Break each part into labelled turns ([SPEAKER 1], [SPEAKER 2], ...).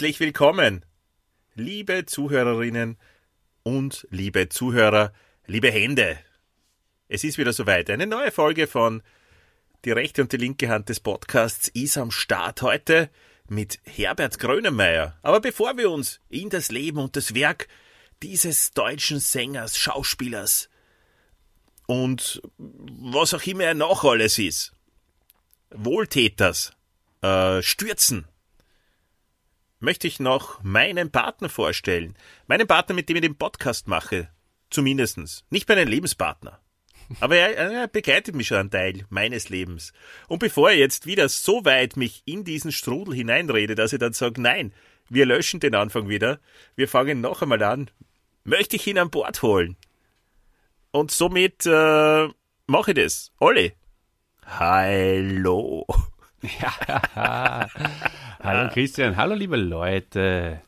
[SPEAKER 1] Herzlich willkommen, liebe Zuhörerinnen und liebe Zuhörer, liebe Hände. Es ist wieder soweit. Eine neue Folge von Die rechte und die linke Hand des Podcasts ist am Start heute mit Herbert Grönemeyer. Aber bevor wir uns in das Leben und das Werk dieses deutschen Sängers, Schauspielers und was auch immer er noch alles ist, Wohltäters, äh, stürzen, möchte ich noch meinen Partner vorstellen. Meinen Partner, mit dem ich den Podcast mache. Zumindestens. Nicht meinen Lebenspartner. Aber er, er begleitet mich schon einen Teil meines Lebens. Und bevor er jetzt wieder so weit mich in diesen Strudel hineinrede, dass ich dann sage, nein, wir löschen den Anfang wieder, wir fangen noch einmal an, möchte ich ihn an Bord holen. Und somit äh, mache ich das. Olli. Hallo.
[SPEAKER 2] Ja, hallo Christian, hallo liebe Leute.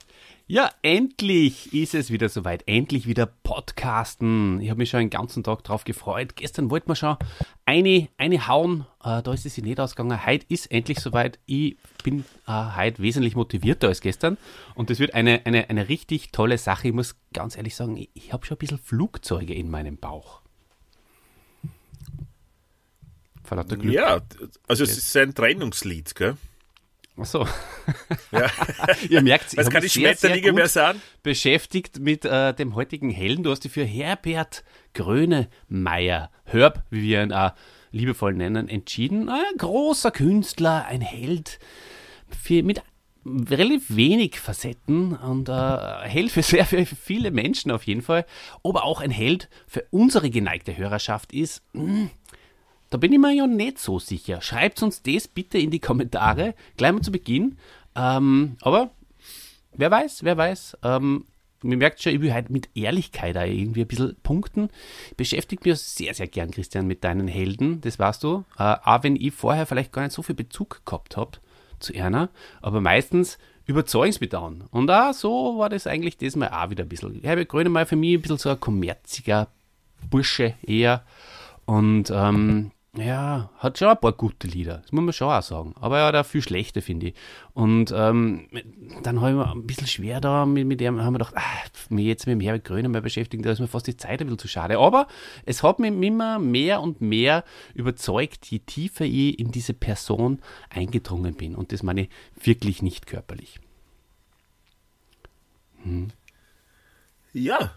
[SPEAKER 2] Ja, endlich ist es wieder soweit. Endlich wieder Podcasten. Ich habe mich schon den ganzen Tag drauf gefreut. Gestern wollten wir schon eine, eine hauen. Äh, da ist es nicht ausgegangen. Heute ist endlich soweit. Ich bin äh, heute wesentlich motivierter als gestern. Und das wird eine, eine, eine richtig tolle Sache. Ich muss ganz ehrlich sagen, ich, ich habe schon ein bisschen Flugzeuge in meinem Bauch.
[SPEAKER 1] Vor lauter Glück. Ja, also es ist ein Trennungslied, gell?
[SPEAKER 2] Ach so. Ja. Ihr merkt,
[SPEAKER 1] Was kann die Schmetterlinge mehr sagen?
[SPEAKER 2] Beschäftigt mit äh, dem heutigen Helden. Du hast dich für Herbert Grönemeyer, Herb, wie wir ihn äh, liebevoll nennen, entschieden. Ein großer Künstler, ein Held für, mit relativ wenig Facetten und äh, Held für sehr für viele Menschen auf jeden Fall. Ob er auch ein Held für unsere geneigte Hörerschaft ist, mh, hm, da bin ich mir ja nicht so sicher. Schreibt uns das bitte in die Kommentare, gleich mal zu Beginn. Ähm, aber wer weiß, wer weiß. Ähm, man merkt schon, ich will halt mit Ehrlichkeit auch irgendwie ein bisschen punkten. Beschäftigt mich sehr, sehr gern, Christian, mit deinen Helden, das weißt du. Äh, auch wenn ich vorher vielleicht gar nicht so viel Bezug gehabt habe zu Erna, aber meistens überzeugen sie mich dann. Und auch so war das eigentlich diesmal auch wieder ein bisschen. Herbert Grönemeyer für mich ein bisschen so ein kommerziger Bursche eher. Und ähm, ja, hat schon ein paar gute Lieder, das muss man schon auch sagen. Aber er hat auch viel schlechte, finde ich. Und ähm, dann habe ich mir ein bisschen schwer da mit, mit dem, haben wir gedacht, ach, mich jetzt mit dem Herbert Gröner mal beschäftigen, da ist mir fast die Zeit ein bisschen zu schade. Aber es hat mich immer mehr und mehr überzeugt, je tiefer ich in diese Person eingedrungen bin. Und das meine ich wirklich nicht körperlich.
[SPEAKER 1] Hm. Ja,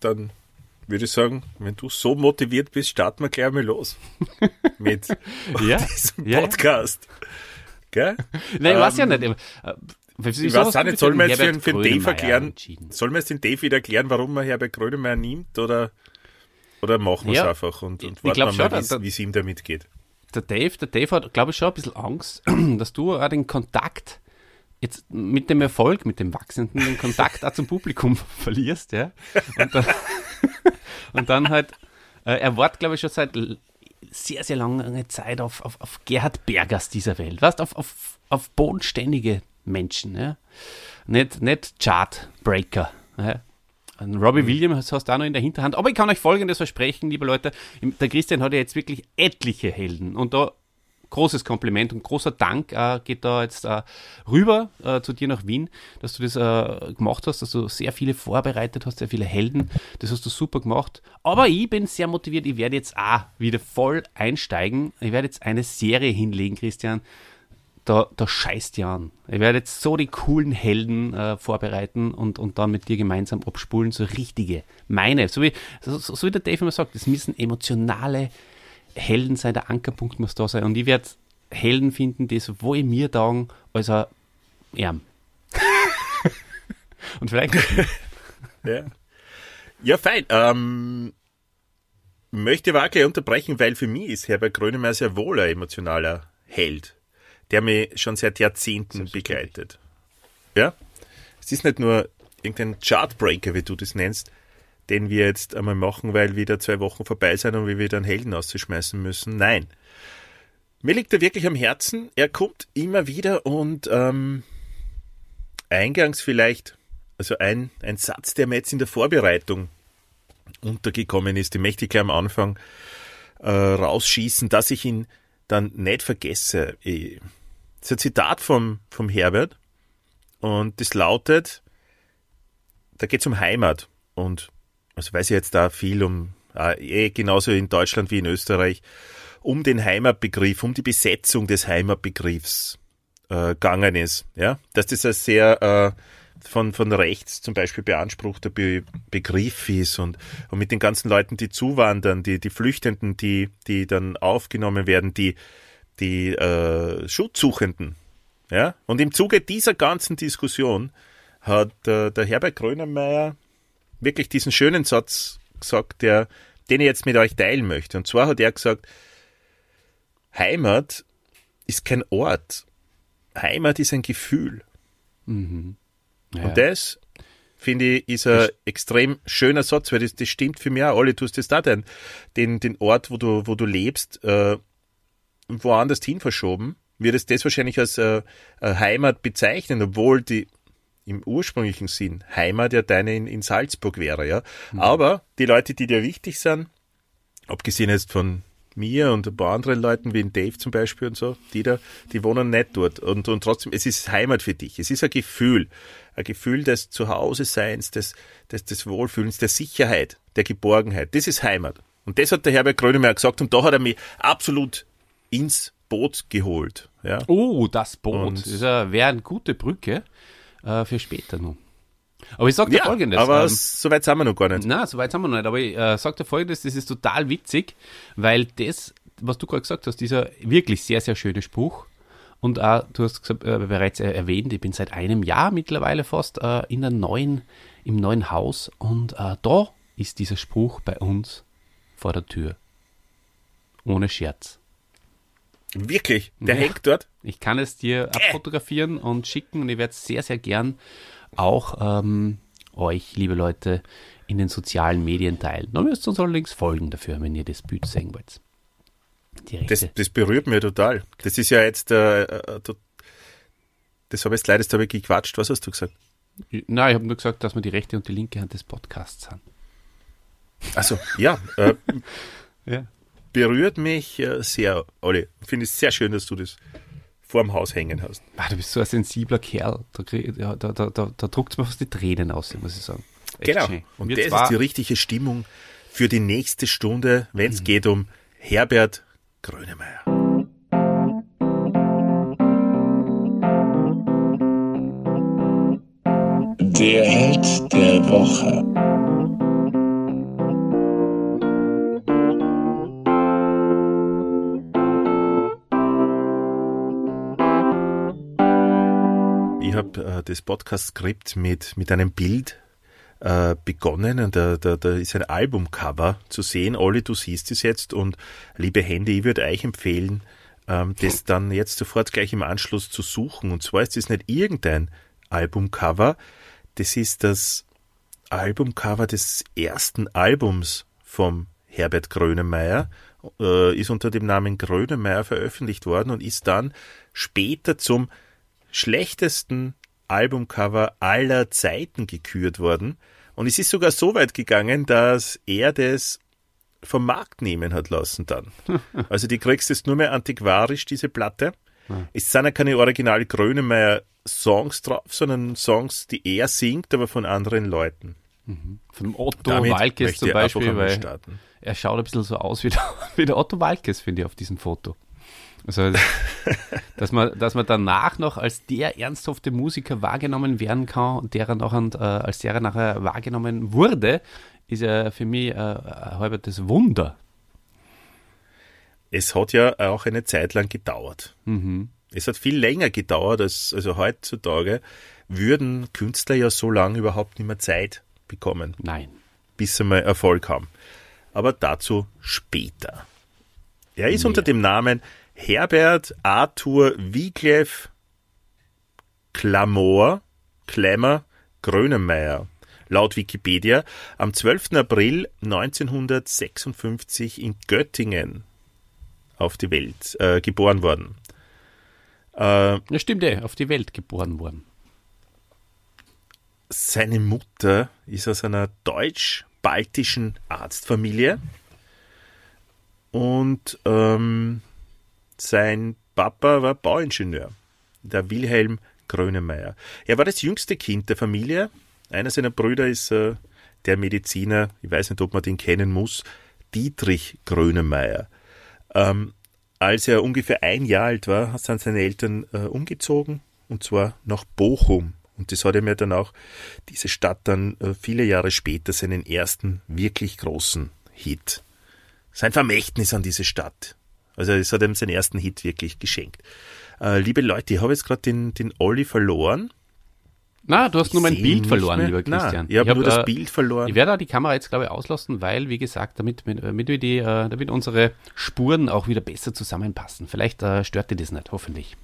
[SPEAKER 1] dann würde ich sagen, wenn du so motiviert bist, starten wir gleich mal los mit ja, diesem Podcast. Ja. Gell?
[SPEAKER 2] Nein, ich weiß ja nicht. Äh,
[SPEAKER 1] ich weiß auch nicht, sollen wir jetzt für, für den Dave erklären, sollen wir jetzt den Dave wieder erklären, warum man Herbert Grönemeyer nimmt oder, oder machen wir es ja, einfach und, und warten mal, wie es ihm damit geht.
[SPEAKER 2] Der Dave, der Dave hat, glaube ich, schon ein bisschen Angst, dass du auch den Kontakt jetzt mit dem Erfolg, mit dem wachsenden den Kontakt auch zum Publikum verlierst, ja. Und dann, und dann halt, äh, er wartet, glaube ich, schon seit sehr, sehr langer Zeit auf, auf, auf Gerhard Bergers dieser Welt, weißt auf, auf, auf bodenständige Menschen, ja. Nicht, nicht Chartbreaker, ja. Robbie mhm. Williams hast du auch noch in der Hinterhand. Aber ich kann euch Folgendes versprechen, liebe Leute. Der Christian hat ja jetzt wirklich etliche Helden. Und da großes Kompliment und großer Dank äh, geht da jetzt äh, rüber äh, zu dir nach Wien, dass du das äh, gemacht hast, dass du sehr viele vorbereitet hast, sehr viele Helden. Das hast du super gemacht. Aber ich bin sehr motiviert. Ich werde jetzt auch wieder voll einsteigen. Ich werde jetzt eine Serie hinlegen, Christian. Da, da scheißt ja an. Ich werde jetzt so die coolen Helden äh, vorbereiten und, und dann mit dir gemeinsam abspulen, so richtige, meine. So wie, so, so wie der Dave immer sagt, das müssen emotionale Helden sein, der Ankerpunkt muss da sein. Und ich werde Helden finden, die sowohl mir taugen, als auch ihm. Und vielleicht.
[SPEAKER 1] ja. ja, fein. Ähm, möchte aber gleich unterbrechen, weil für mich ist Herbert Grönemeyer sehr wohl ein emotionaler Held, der mich schon seit Jahrzehnten begleitet. Ja? Es ist nicht nur irgendein Chartbreaker, wie du das nennst, den wir jetzt einmal machen, weil wieder zwei Wochen vorbei sind und wir wieder einen Helden auszuschmeißen müssen. Nein. Mir liegt er wirklich am Herzen. Er kommt immer wieder und ähm, eingangs vielleicht, also ein, ein Satz, der mir jetzt in der Vorbereitung untergekommen ist, den möchte ich gleich am Anfang äh, rausschießen, dass ich ihn dann nicht vergesse. Das ist ein Zitat vom, vom Herbert Und das lautet, da geht es um Heimat. Und also weiß ich jetzt da viel um, äh, eh genauso in Deutschland wie in Österreich, um den Heimatbegriff, um die Besetzung des Heimatbegriffs äh, gegangen ist. Ja, dass das ein sehr äh, von, von rechts zum Beispiel beanspruchter Be Begriff ist und, und mit den ganzen Leuten, die zuwandern, die, die Flüchtenden, die, die dann aufgenommen werden, die, die äh, Schutzsuchenden. Ja? Und im Zuge dieser ganzen Diskussion hat äh, der Herbert Grönemeyer wirklich diesen schönen Satz gesagt, der, den ich jetzt mit euch teilen möchte. Und zwar hat er gesagt, Heimat ist kein Ort. Heimat ist ein Gefühl.
[SPEAKER 2] Mhm. Ja.
[SPEAKER 1] Und das, finde ich, ist ein extrem schöner Satz, weil das, das stimmt für mich auch. Alle, du hast das da den, den, den Ort, wo du, wo du lebst, äh, woanders hin verschoben, wird es das wahrscheinlich als äh, Heimat bezeichnen, obwohl die im ursprünglichen Sinn Heimat ja deine in, in Salzburg wäre, ja. Mhm. Aber die Leute, die dir wichtig sind, abgesehen jetzt von mir und ein paar anderen Leuten, wie in Dave zum Beispiel und so, die da, die wohnen nicht dort. Und, und trotzdem, es ist Heimat für dich. Es ist ein Gefühl. Ein Gefühl des Zuhause-Seins, des, des, des Wohlfühlens, der Sicherheit, der Geborgenheit. Das ist Heimat. Und das hat der Herbert Grönemeyer gesagt und da hat er mich absolut ins Boot geholt. Ja.
[SPEAKER 2] Oh, das Boot. das wäre eine gute Brücke äh, für später noch. Aber ich sag dir
[SPEAKER 1] ja,
[SPEAKER 2] folgendes.
[SPEAKER 1] Aber ähm, so weit sind wir noch gar nicht.
[SPEAKER 2] Nein, so weit sind wir noch nicht. Aber ich äh, sag dir folgendes, das ist total witzig, weil das, was du gerade gesagt hast, dieser wirklich sehr, sehr schöne Spruch. Und auch, du hast gesagt, äh, bereits erwähnt, ich bin seit einem Jahr mittlerweile fast äh, in einem neuen, im neuen Haus und äh, da ist dieser Spruch bei uns vor der Tür. Ohne Scherz.
[SPEAKER 1] Wirklich? Der ja. hängt dort?
[SPEAKER 2] Ich kann es dir abfotografieren und schicken und ich werde es sehr, sehr gern auch ähm, euch, liebe Leute, in den sozialen Medien teilen. Dann müsst ihr uns allerdings folgen dafür, wenn ihr das Bild sehen wollt.
[SPEAKER 1] Das, das, berührt mir total. Das ist ja jetzt, äh, äh, das habe ich jetzt leider, habe ich gequatscht. Was hast du gesagt?
[SPEAKER 2] Nein, ich habe nur gesagt, dass wir die rechte und die linke Hand des Podcasts sind.
[SPEAKER 1] Also ja, äh, ja, berührt mich äh, sehr, Olli. Finde es sehr schön, dass du das vorm Haus hängen hast.
[SPEAKER 2] Ah, du bist so ein sensibler Kerl. Da, da, da, da, da druckt es mir fast die Tränen aus, muss ich sagen.
[SPEAKER 1] Echt genau. Schön. Und das ist die richtige Stimmung für die nächste Stunde, wenn es mhm. geht um Herbert Grönemeyer.
[SPEAKER 3] Der Held der Woche.
[SPEAKER 1] Äh, das Podcast-Skript mit, mit einem Bild äh, begonnen und da, da, da ist ein Albumcover zu sehen. Olli, du siehst es jetzt und liebe Hände, ich würde euch empfehlen, ähm, das dann jetzt sofort gleich im Anschluss zu suchen. Und zwar ist es nicht irgendein Albumcover, das ist das Albumcover des ersten Albums vom Herbert Grönemeyer, äh, ist unter dem Namen Grönemeyer veröffentlicht worden und ist dann später zum schlechtesten Albumcover aller Zeiten gekürt worden. Und es ist sogar so weit gegangen, dass er das vom Markt nehmen hat lassen dann. Also die kriegst jetzt nur mehr antiquarisch, diese Platte. Es sind ja keine original Grönemeyer Songs drauf, sondern Songs, die er singt, aber von anderen Leuten.
[SPEAKER 2] Mhm. Von Otto Walkes zum Beispiel, weil starten. er schaut ein bisschen so aus wie der, wie der Otto Walkes, finde ich, auf diesem Foto. Also, dass man, dass man danach noch als der ernsthafte Musiker wahrgenommen werden kann und der nachher, äh, als der nachher wahrgenommen wurde, ist ja für mich äh, ein halbes Wunder.
[SPEAKER 1] Es hat ja auch eine Zeit lang gedauert. Mhm. Es hat viel länger gedauert als also heutzutage würden Künstler ja so lange überhaupt nicht mehr Zeit bekommen.
[SPEAKER 2] Nein.
[SPEAKER 1] Bis sie mal Erfolg haben. Aber dazu später. Er ist ja. unter dem Namen Herbert Arthur Wiglef Klamor, Klemmer, Grönemeyer, laut Wikipedia, am 12. April 1956 in Göttingen auf die Welt äh, geboren worden.
[SPEAKER 2] Äh, ja, stimmt, eh, auf die Welt geboren worden.
[SPEAKER 1] Seine Mutter ist aus einer deutsch-baltischen Arztfamilie und ähm, sein Papa war Bauingenieur, der Wilhelm Grönemeyer. Er war das jüngste Kind der Familie. Einer seiner Brüder ist äh, der Mediziner, ich weiß nicht, ob man den kennen muss, Dietrich Grönemeyer. Ähm, als er ungefähr ein Jahr alt war, sind seine Eltern äh, umgezogen, und zwar nach Bochum. Und das hat ihm ja dann auch, diese Stadt dann äh, viele Jahre später seinen ersten wirklich großen Hit. Sein Vermächtnis an diese Stadt. Also es hat ihm seinen ersten Hit wirklich geschenkt. Äh, liebe Leute, ich habe jetzt gerade den, den Olli verloren.
[SPEAKER 2] Na, du hast nur mein Bild verloren,
[SPEAKER 1] mehr.
[SPEAKER 2] lieber
[SPEAKER 1] Nein,
[SPEAKER 2] Christian.
[SPEAKER 1] ich habe
[SPEAKER 2] hab,
[SPEAKER 1] nur das
[SPEAKER 2] äh,
[SPEAKER 1] Bild verloren.
[SPEAKER 2] Ich werde da die Kamera jetzt, glaube ich, auslassen, weil, wie gesagt, damit, damit, wir die, äh, damit unsere Spuren auch wieder besser zusammenpassen. Vielleicht äh, stört dir das nicht, hoffentlich.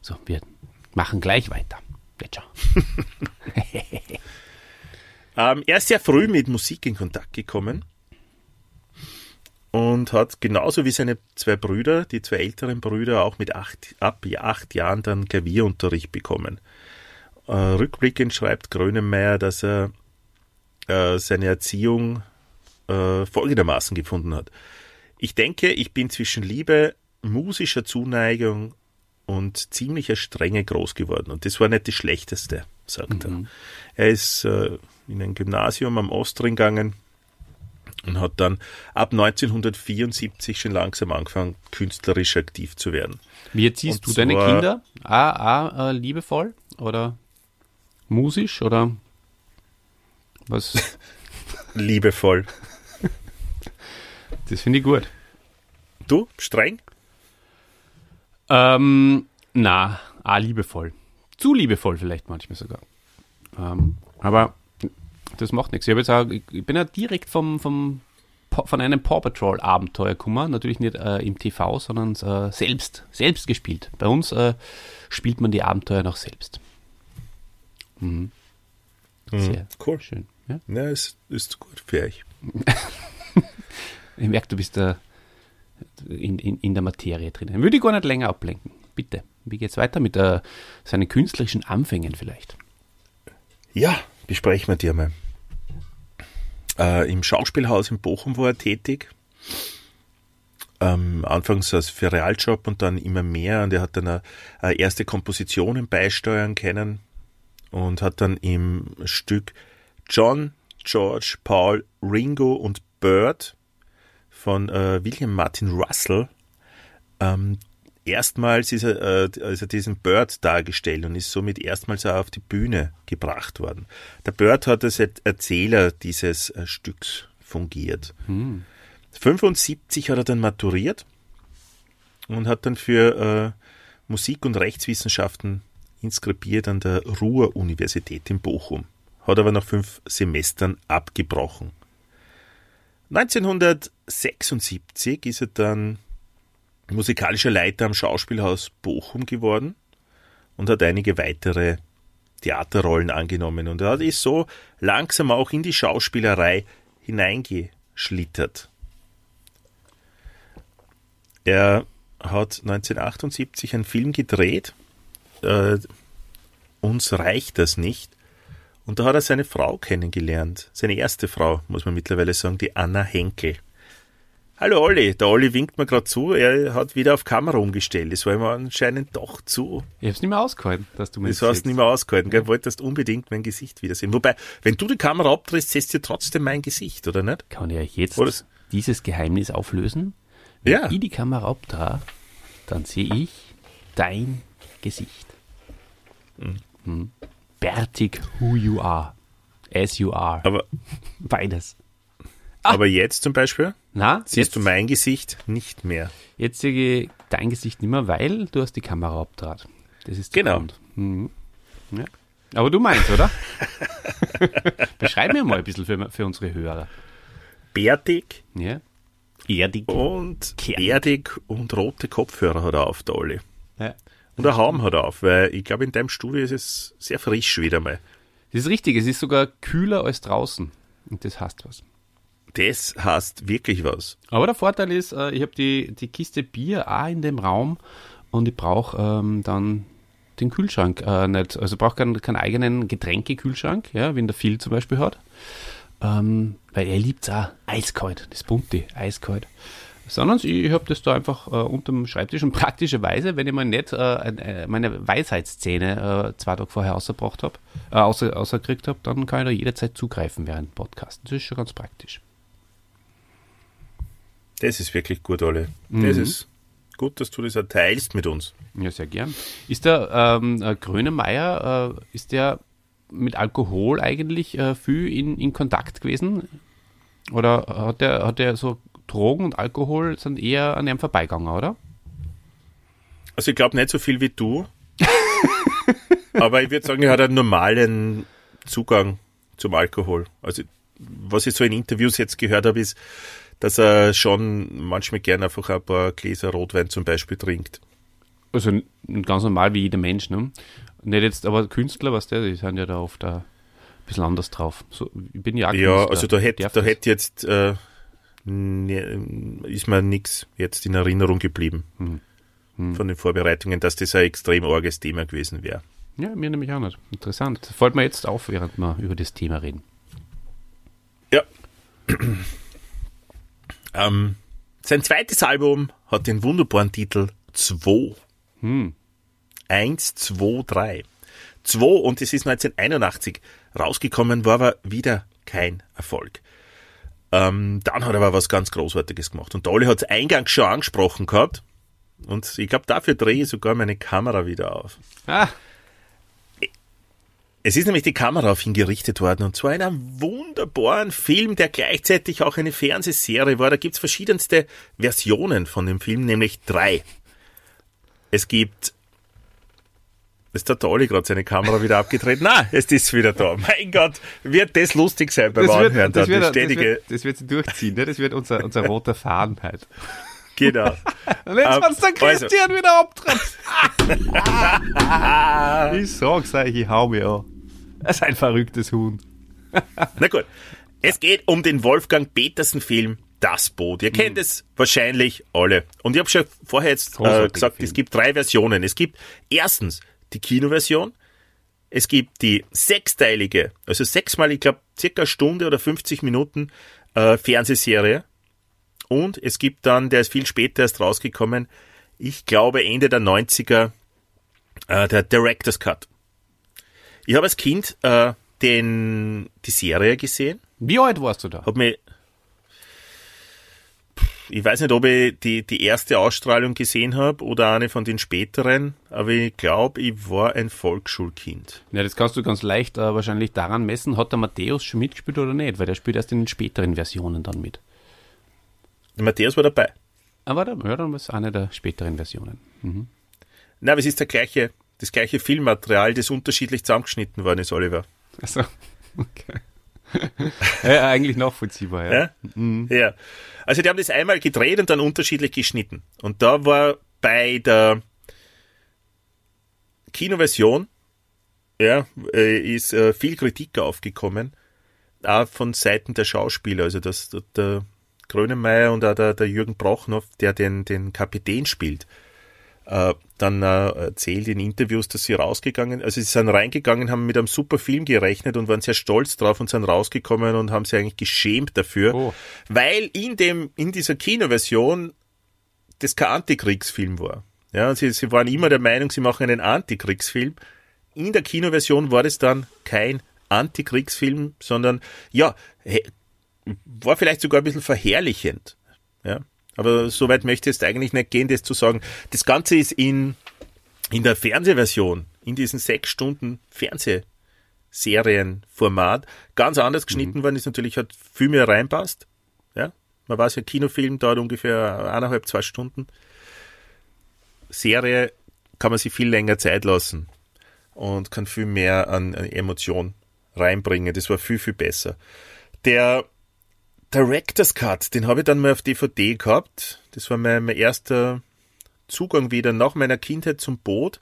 [SPEAKER 2] So, wir machen gleich weiter. Schau.
[SPEAKER 1] Ähm, er ist sehr früh mit Musik in Kontakt gekommen und hat genauso wie seine zwei Brüder, die zwei älteren Brüder, auch mit acht, ab acht Jahren dann Klavierunterricht bekommen. Äh, rückblickend schreibt Grönemeyer, dass er äh, seine Erziehung äh, folgendermaßen gefunden hat. Ich denke, ich bin zwischen Liebe, musischer Zuneigung und ziemlicher Strenge groß geworden. Und das war nicht das Schlechteste, sagt er. Er ist äh, in ein Gymnasium am Ostring gegangen und hat dann ab 1974 schon langsam angefangen, künstlerisch aktiv zu werden.
[SPEAKER 2] Wie erziehst du deine Kinder? A, A, äh, liebevoll oder musisch oder was?
[SPEAKER 1] Liebevoll.
[SPEAKER 2] Das finde ich gut.
[SPEAKER 1] Du, streng?
[SPEAKER 2] Ähm, na, A, liebevoll. Zu liebevoll vielleicht manchmal sogar. Ähm, aber das macht nichts. Ich, auch, ich bin ja direkt vom, vom, von einem Paw Patrol Abenteuer gekommen. Natürlich nicht äh, im TV, sondern äh, selbst, selbst gespielt. Bei uns äh, spielt man die Abenteuer noch selbst. Mhm. Sehr
[SPEAKER 1] cool.
[SPEAKER 2] schön. Ja?
[SPEAKER 1] Ja, ist, ist gut für euch.
[SPEAKER 2] Ich merke, du bist da in, in, in der Materie drin. Würde ich gar nicht länger ablenken. Bitte. Wie geht's weiter mit äh, seinen künstlerischen Anfängen vielleicht?
[SPEAKER 1] Ja, besprechen wir dir mal. Äh, Im Schauspielhaus in Bochum war er tätig. Ähm, anfangs als für Realjob und dann immer mehr. Und er hat dann äh, äh, erste Kompositionen beisteuern können und hat dann im Stück John, George, Paul, Ringo und Bird von äh, William Martin Russell ähm, erstmals ist er, äh, also diesen Bird dargestellt und ist somit erstmals auch auf die Bühne gebracht worden. Der Bird hat als Erzähler dieses äh, Stücks fungiert. 75 hat er dann maturiert und hat dann für äh, Musik- und Rechtswissenschaften inskribiert an der Ruhr-Universität in Bochum. Hat aber nach fünf Semestern abgebrochen. 1976 ist er dann musikalischer Leiter am Schauspielhaus Bochum geworden und hat einige weitere Theaterrollen angenommen. Und er ist so langsam auch in die Schauspielerei hineingeschlittert. Er hat 1978 einen Film gedreht, äh, Uns reicht das nicht. Und da hat er seine Frau kennengelernt. Seine erste Frau, muss man mittlerweile sagen, die Anna Henkel. Hallo Olli, der Olli winkt mir gerade zu, er hat wieder auf Kamera umgestellt. Das war ihm anscheinend doch zu.
[SPEAKER 2] Ich habe es nicht mehr ausgehalten, dass du mir
[SPEAKER 1] Das hast du nicht mehr ausgehalten, gell? Wolltest unbedingt mein Gesicht wiedersehen. Wobei, wenn du die Kamera abdrehst, siehst du trotzdem mein Gesicht, oder nicht?
[SPEAKER 2] Kann ich jetzt
[SPEAKER 1] Oder-
[SPEAKER 2] dieses Geheimnis auflösen? Wenn
[SPEAKER 1] Ja.
[SPEAKER 2] ich die Kamera abdrehe, dann sehe ich dein Gesicht. Mhm. Bärtig, who you are. As you are.
[SPEAKER 1] Aber,
[SPEAKER 2] Beides.
[SPEAKER 1] aber jetzt zum Beispiel
[SPEAKER 2] Na,
[SPEAKER 1] siehst
[SPEAKER 2] jetzt,
[SPEAKER 1] du mein Gesicht nicht mehr.
[SPEAKER 2] jetzt sehe ich dein Gesicht nicht mehr, weil du hast die Kamera abdraht. Das ist der
[SPEAKER 1] Genau.
[SPEAKER 2] Grund. Mhm. Ja. Aber du meinst, oder? Beschreib mir mal ein bisschen für, für unsere Hörer.
[SPEAKER 1] Bärtig
[SPEAKER 2] Ja? Erdig.
[SPEAKER 1] und
[SPEAKER 2] Kernig.
[SPEAKER 1] erdig und rote Kopfhörer hat er auf, der Olli.
[SPEAKER 2] Ja.
[SPEAKER 1] Und ein Haum hat er auf, weil ich glaube, in deinem Studio ist es sehr frisch wieder mal.
[SPEAKER 2] Das ist richtig, es ist sogar kühler als draußen. Und das heißt was.
[SPEAKER 1] Das heißt wirklich was.
[SPEAKER 2] Aber der Vorteil ist, äh, ich habe die, die Kiste Bier auch in dem Raum und ich brauche ähm, dann den Kühlschrank äh, nicht. Also brauche keinen, keinen eigenen Getränkekühlschrank, ja, wie ihn der Phil zum Beispiel hat. Ähm, weil er liebt es auch eiskalt, das bunte, eiskalt. Sondern ich habe das da einfach äh, unterm Schreibtisch und praktischerweise, wenn ich mal nicht äh, äh, meine Weisheitsszene äh, zwei Tage vorher ausgebracht habe, äh, außer, außerkriegt habe, dann kann ich da jederzeit zugreifen während Podcast. Das ist schon ganz praktisch.
[SPEAKER 1] Das ist wirklich gut, Ole. Das ist gut, dass du das auch teilst mit uns.
[SPEAKER 2] Ja, sehr gern. Ist der ähm, äh, Grönemeyer, äh, ist der mit Alkohol eigentlich äh, viel in, in Kontakt gewesen? Oder hat der, hat der so Drogen und Alkohol sind eher an ihm vorbeigegangen, oder?
[SPEAKER 1] Also ich glaube nicht so viel wie du. aber ich würde sagen, er hat einen normalen Zugang zum Alkohol. Also was ich so in Interviews jetzt gehört habe, ist, dass er schon manchmal gerne einfach ein paar Gläser Rotwein zum Beispiel trinkt.
[SPEAKER 2] Also ganz normal wie jeder Mensch, ne? Nicht jetzt, aber Künstler, was der, die sind ja da oft ein bisschen anders drauf. So, ich bin ja auch
[SPEAKER 1] Ja,
[SPEAKER 2] Künstler.
[SPEAKER 1] also da hätte da
[SPEAKER 2] das?
[SPEAKER 1] hätte jetzt äh, ne, ist mir nichts jetzt in Erinnerung geblieben
[SPEAKER 2] Hm.
[SPEAKER 1] von den Vorbereitungen, dass das ein extrem arges Thema gewesen wäre.
[SPEAKER 2] Ja, mir nämlich auch nicht. Interessant. Fällt mir jetzt auf, während wir über das Thema reden.
[SPEAKER 1] Ja. Ähm, sein zweites Album hat den wunderbaren Titel 2.
[SPEAKER 2] Hm.
[SPEAKER 1] 1, 2, 3. 2 und es ist 1981 rausgekommen, war aber wieder kein Erfolg. Ähm, dann hat er aber was ganz Großartiges gemacht. Und der Olli hat es eingangs schon angesprochen gehabt. Und ich glaube, dafür drehe ich sogar meine Kamera wieder auf.
[SPEAKER 2] Ah,
[SPEAKER 1] Es ist nämlich die Kamera auf ihn gerichtet worden und zwar in einem wunderbaren Film, der gleichzeitig auch eine Fernsehserie war. Da gibt's verschiedenste Versionen von dem Film, nämlich drei. Es gibt. Ist der Dolly gerade seine Kamera wieder abgedreht? Na, es ist wieder da. Mein Gott, wird das lustig sein beim
[SPEAKER 2] das wird,
[SPEAKER 1] Anhören.
[SPEAKER 2] das,
[SPEAKER 1] da,
[SPEAKER 2] wird,
[SPEAKER 1] die
[SPEAKER 2] das,
[SPEAKER 1] ständige,
[SPEAKER 2] wird, das wird sie durchziehen, ne? Das wird unser, unser roter Faden halt.
[SPEAKER 1] genau.
[SPEAKER 2] Und jetzt,
[SPEAKER 1] Ähm,
[SPEAKER 2] wenn's der
[SPEAKER 1] also-
[SPEAKER 2] Christian wieder abtritt. ich sag's euch, ich hau mir an. Das ist ein verrücktes Huhn.
[SPEAKER 1] Na gut. Es geht um den Wolfgang Petersen-Film Das Boot. Ihr
[SPEAKER 2] Mhm.
[SPEAKER 1] kennt es wahrscheinlich alle. Und ich habe schon vorher jetzt äh, gesagt,
[SPEAKER 2] Film.
[SPEAKER 1] es gibt drei Versionen. Es gibt erstens die Kinoversion. Es gibt die sechsteilige, also sechsmal, ich glaube, circa eine Stunde oder 50 Minuten äh, Fernsehserie. Und es gibt dann, der ist viel später erst rausgekommen, ich glaube Ende der 90er, äh, der Director's Cut. Ich habe als Kind äh, den, die Serie gesehen
[SPEAKER 2] Wie alt warst du da?
[SPEAKER 1] hab mir, ich weiß nicht, ob ich die, die erste Ausstrahlung gesehen habe oder eine von den späteren, aber ich glaube, ich war ein Volksschulkind.
[SPEAKER 2] Ja, das kannst du ganz leicht äh, wahrscheinlich daran messen, hat der Matthäus schon mitgespielt oder nicht, weil der spielt erst in den späteren Versionen dann mit.
[SPEAKER 1] Der Matthäus war dabei.
[SPEAKER 2] Aber ja, dann war es eine der späteren Versionen.
[SPEAKER 1] Na, aber es ist der gleiche, das gleiche Filmmaterial, das unterschiedlich zusammengeschnitten worden ist, Oliver.
[SPEAKER 2] Also, okay. ja, eigentlich nachvollziehbar, ja.
[SPEAKER 1] Ja? ja. Also die haben das einmal gedreht und dann unterschiedlich geschnitten. Und da war bei der Kinoversion ja, äh, ist äh, viel Kritik aufgekommen, auch von Seiten der Schauspieler. Also dass der- der Grönemeyer und auch der, der Jürgen Brochnow, der den, den Kapitän spielt, dann äh, erzählt in Interviews, dass sie rausgegangen, also sie sind reingegangen, haben mit einem super Film gerechnet und waren sehr stolz drauf und sind rausgekommen und haben sich eigentlich geschämt dafür,
[SPEAKER 2] Oh.
[SPEAKER 1] weil in dem, in dieser Kinoversion das kein Antikriegsfilm war. Ja, sie, sie waren immer der Meinung, sie machen einen Antikriegsfilm. In der Kinoversion war es dann kein Antikriegsfilm, sondern ja, war vielleicht sogar ein bisschen verherrlichend. Ja, aber so weit möchte ich jetzt eigentlich nicht gehen, das zu sagen. Das Ganze ist in, in der Fernsehversion, in diesen sechs Stunden Fernsehserienformat, ganz anders geschnitten worden ist. Natürlich hat viel mehr reinpasst. Ja, man weiß ja, Kinofilm dauert ungefähr eineinhalb, zwei Stunden. Serie kann man sich viel länger Zeit lassen und kann viel mehr an, an Emotion reinbringen. Das war viel, viel besser. Der Director's Cut, den habe ich dann mal auf DVD gehabt. Das war mein, mein erster Zugang wieder nach meiner Kindheit zum Boot.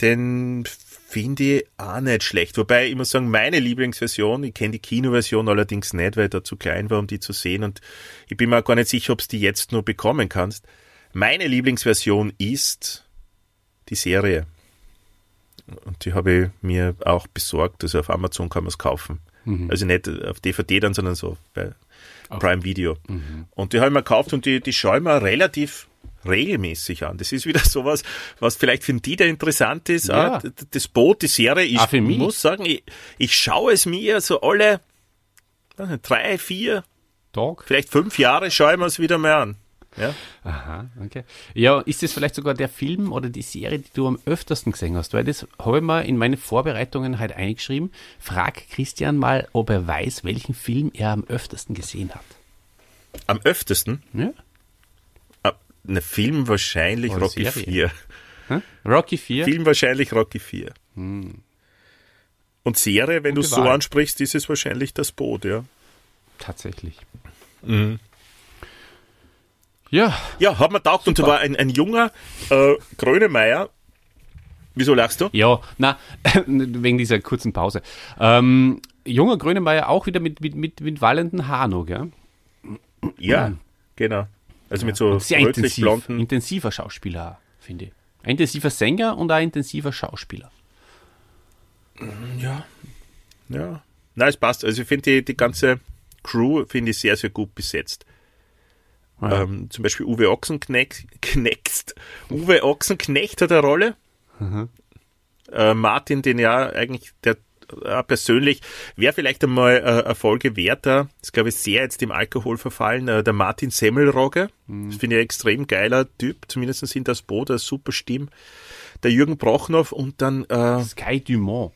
[SPEAKER 1] Den finde ich auch nicht schlecht. Wobei ich muss sagen, meine Lieblingsversion, ich kenne die Kinoversion allerdings nicht, weil ich da zu klein war, um die zu sehen. Und ich bin mir auch gar nicht sicher, ob du die jetzt nur bekommen kannst. Meine Lieblingsversion ist die Serie. Und die habe ich mir auch besorgt. Also auf Amazon kann man es kaufen. Also nicht auf DVD dann, sondern so bei Prime Video. Und die habe ich mir gekauft und die, die schaue ich mir relativ regelmäßig an. Das ist wieder sowas, was vielleicht für die, der interessant ist.
[SPEAKER 2] Ja.
[SPEAKER 1] Ah, d- das Boot, die Serie, ich
[SPEAKER 2] mich.
[SPEAKER 1] muss sagen, ich, ich schaue es mir so alle drei, vier,
[SPEAKER 2] Tag.
[SPEAKER 1] vielleicht fünf Jahre schaue ich mir es wieder mal an. Ja.
[SPEAKER 2] Aha, okay. Ja, ist das vielleicht sogar der Film oder die Serie, die du am öftersten gesehen hast? Weil das habe ich mal in meine Vorbereitungen halt eingeschrieben. Frag Christian mal, ob er weiß, welchen Film er am öftersten gesehen hat.
[SPEAKER 1] Am öftesten,
[SPEAKER 2] Ja?
[SPEAKER 1] ah, ne Film wahrscheinlich
[SPEAKER 2] Oder
[SPEAKER 1] Rocky
[SPEAKER 2] Serie.
[SPEAKER 1] 4.
[SPEAKER 2] Hm? Rocky 4?
[SPEAKER 1] Film wahrscheinlich Rocky 4. Und Serie, wenn du es so ansprichst, ist es wahrscheinlich das Boot, ja.
[SPEAKER 2] Tatsächlich.
[SPEAKER 1] Mhm.
[SPEAKER 2] Ja,
[SPEAKER 1] Ja, hat mir taugt und da war ein, ein junger äh, Grönemeyer. Wieso lachst du?
[SPEAKER 2] ja, na, wegen dieser kurzen Pause. Ähm, junger Grönemeyer auch wieder mit, mit, mit, mit wallenden Haaren, noch, gell?
[SPEAKER 1] Ja, genau. Also mit so
[SPEAKER 2] sehr intensiv,
[SPEAKER 1] rötlich-blonden.
[SPEAKER 2] intensiver Schauspieler, finde ich. Ein intensiver Sänger und ein intensiver Schauspieler.
[SPEAKER 1] Ja. Ja. Nein, es passt. Also ich finde die, die ganze Crew finde ich sehr, sehr gut besetzt.
[SPEAKER 2] Ja.
[SPEAKER 1] Ähm, zum Beispiel Uwe Ochsenknecht, Knecht. Uwe Ochsenknecht hat eine Rolle. Äh, Martin, den ja eigentlich der äh, persönlich wäre vielleicht einmal äh, eine Folge wert. Da ist, glaube ich, sehr jetzt im Alkohol verfallen. Äh, der Martin Semmelrogge. Das finde ich ein extrem geiler Typ, zumindest in das Boot, eine super Stimme. Der Jürgen Brochnow und dann äh,
[SPEAKER 2] Sky Dumont.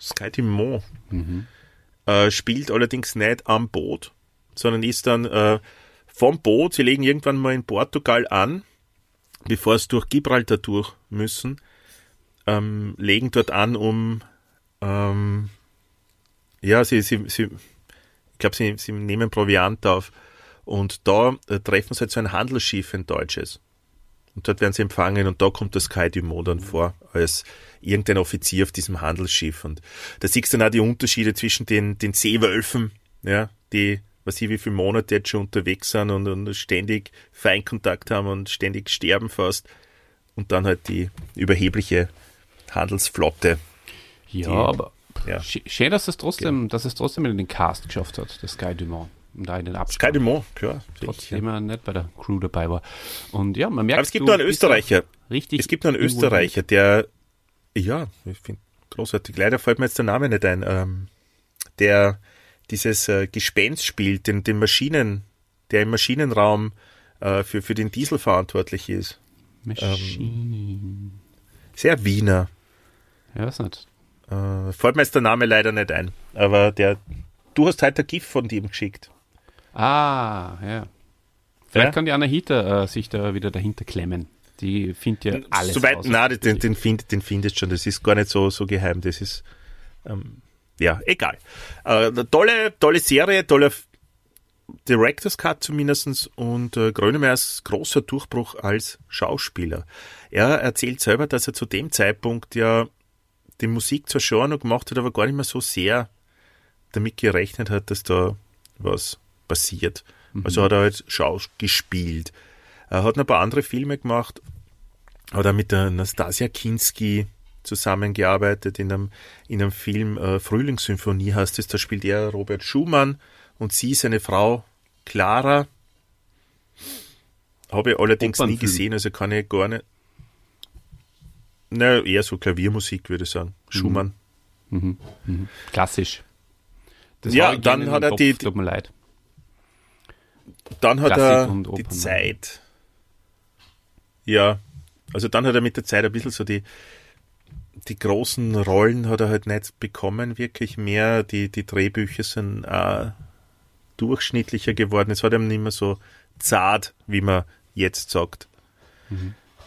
[SPEAKER 1] Sky Timon äh, spielt allerdings nicht am Boot, sondern ist dann äh, vom Boot, sie legen irgendwann mal in Portugal an, bevor es durch Gibraltar durch müssen, ähm, legen dort an, um ähm, ja, sie, sie, sie ich glaube, sie, sie nehmen Proviant auf und da äh, treffen sie halt so ein Handelsschiff, ein deutsches. Und dort werden sie empfangen und da kommt das Kai Dumont dann vor als irgendein Offizier auf diesem Handelsschiff. Und da siehst du dann auch die Unterschiede zwischen den, den Seewölfen, ja, die, was ich wie viele Monate jetzt schon unterwegs sind und, und ständig Feinkontakt haben und ständig sterben fast. Und dann halt die überhebliche Handelsflotte.
[SPEAKER 2] Ja,
[SPEAKER 1] Die-
[SPEAKER 2] aber
[SPEAKER 1] ja.
[SPEAKER 2] sch- schön, dass es trotzdem, dass es trotzdem in den Cast geschafft hat, das Sky Dumont. Und da in den Abspann.
[SPEAKER 1] Dumont, klar.
[SPEAKER 2] Trotzdem er nicht bei der Crew dabei war. Und ja, man merkt,
[SPEAKER 1] Aber es gibt noch einen Österreicher.
[SPEAKER 2] Richtig.
[SPEAKER 1] Es gibt noch einen. Österreicher, der, ja, ich finde großartig. Leider fällt mir jetzt der Name nicht ein. Ähm, der dieses äh, Gespenst spielt, den, den Maschinen, der im Maschinenraum äh, für, für den Diesel verantwortlich ist.
[SPEAKER 2] Maschine.
[SPEAKER 1] Sehr Wiener.
[SPEAKER 2] Ja, weiß nicht.
[SPEAKER 1] Äh, fällt mir jetzt der Name leider nicht ein. Aber der, du hast heute ein GIF von dem geschickt.
[SPEAKER 2] Ah, ja. Vielleicht
[SPEAKER 1] Ja?
[SPEAKER 2] kann die Anahita äh, sich da wieder dahinter klemmen. Die findet ja alles
[SPEAKER 1] Soweit, nein, den, den, find, den findest schon. Das ist gar nicht so, so geheim. Das ist, ähm, ja, egal. Äh, tolle, tolle Serie, toller Director's Cut zumindestens und äh, Grönemeyers großer Durchbruch als Schauspieler. Er erzählt selber, dass er zu dem Zeitpunkt ja die Musik zwar schon noch gemacht hat, aber gar nicht mehr so sehr damit gerechnet hat, dass da was passiert. Also hat er halt Schau gespielt. Er hat noch ein paar andere Filme gemacht, hat er mit der Nastasia Kinski zusammengearbeitet in einem, in einem Film äh, Frühlingssymphonie heißt es, da spielt er Robert Schumann und sie seine Frau Clara. Habe ich allerdings nie gesehen, also kann ich gar nicht. Na, eher so Klaviermusik, würde ich sagen. Schumann.
[SPEAKER 2] Klassisch. Das
[SPEAKER 1] Ja, dann hat er die-
[SPEAKER 2] Tut mir leid.
[SPEAKER 1] Dann hat
[SPEAKER 2] Klassik
[SPEAKER 1] er die. Zeit. Ja, also dann hat er mit der Zeit ein bisschen so die, die großen Rollen hat er halt nicht bekommen, wirklich mehr. Die, die Drehbücher sind auch durchschnittlicher geworden. Es hat ihm nicht mehr so zart, wie man jetzt sagt,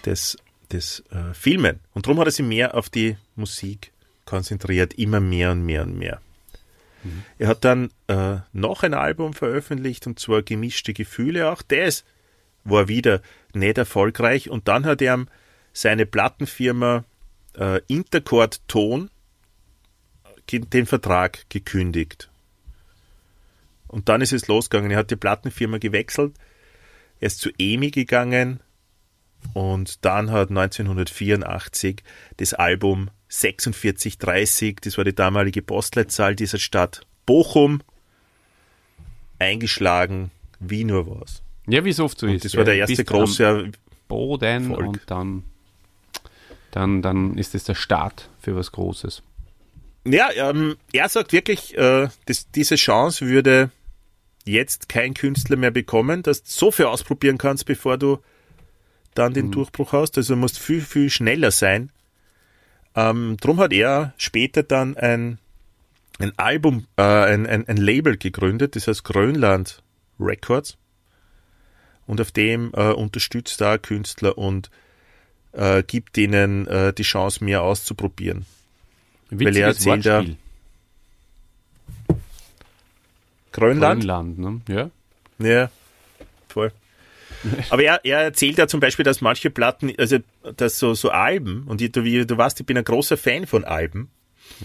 [SPEAKER 1] das, das äh, Filmen. Und darum hat er sich mehr auf die Musik konzentriert, immer mehr und mehr und mehr. Er hat dann äh, noch ein Album veröffentlicht und zwar Gemischte Gefühle. Auch das war wieder nicht erfolgreich und dann hat er seine Plattenfirma äh, Intercord Ton den Vertrag gekündigt. Und dann ist es losgegangen. Er hat die Plattenfirma gewechselt. Er ist zu EMI gegangen Und dann hat 1984 das Album 4630, das war die damalige Postleitzahl dieser Stadt, Bochum, eingeschlagen wie nur was.
[SPEAKER 2] Ja, wie es oft so
[SPEAKER 1] Und
[SPEAKER 2] ist.
[SPEAKER 1] das war der erste große
[SPEAKER 2] Boden
[SPEAKER 1] Erfolg.
[SPEAKER 2] und dann, dann, dann ist es der Start für was Großes.
[SPEAKER 1] Ja, ähm, er sagt wirklich, äh, dass diese Chance würde jetzt kein Künstler mehr bekommen, dass du so viel ausprobieren kannst, bevor du dann den Durchbruch hast. Also du musst viel, viel schneller sein. Ähm, drum hat er später dann ein, ein Album, äh, ein, ein, ein Label gegründet, das heißt Grönland Records. Und auf dem äh, unterstützt er Künstler und äh, gibt ihnen äh, die Chance, mehr auszuprobieren.
[SPEAKER 2] Witziges
[SPEAKER 1] er erzählt ja-. Grönland?
[SPEAKER 2] Grönland, ne? Ja.
[SPEAKER 1] Ja, voll. Aber er, er erzählt ja zum Beispiel, dass manche Platten, also dass so, so Alben, und ich, du, wie du weißt, ich bin ein großer Fan von Alben,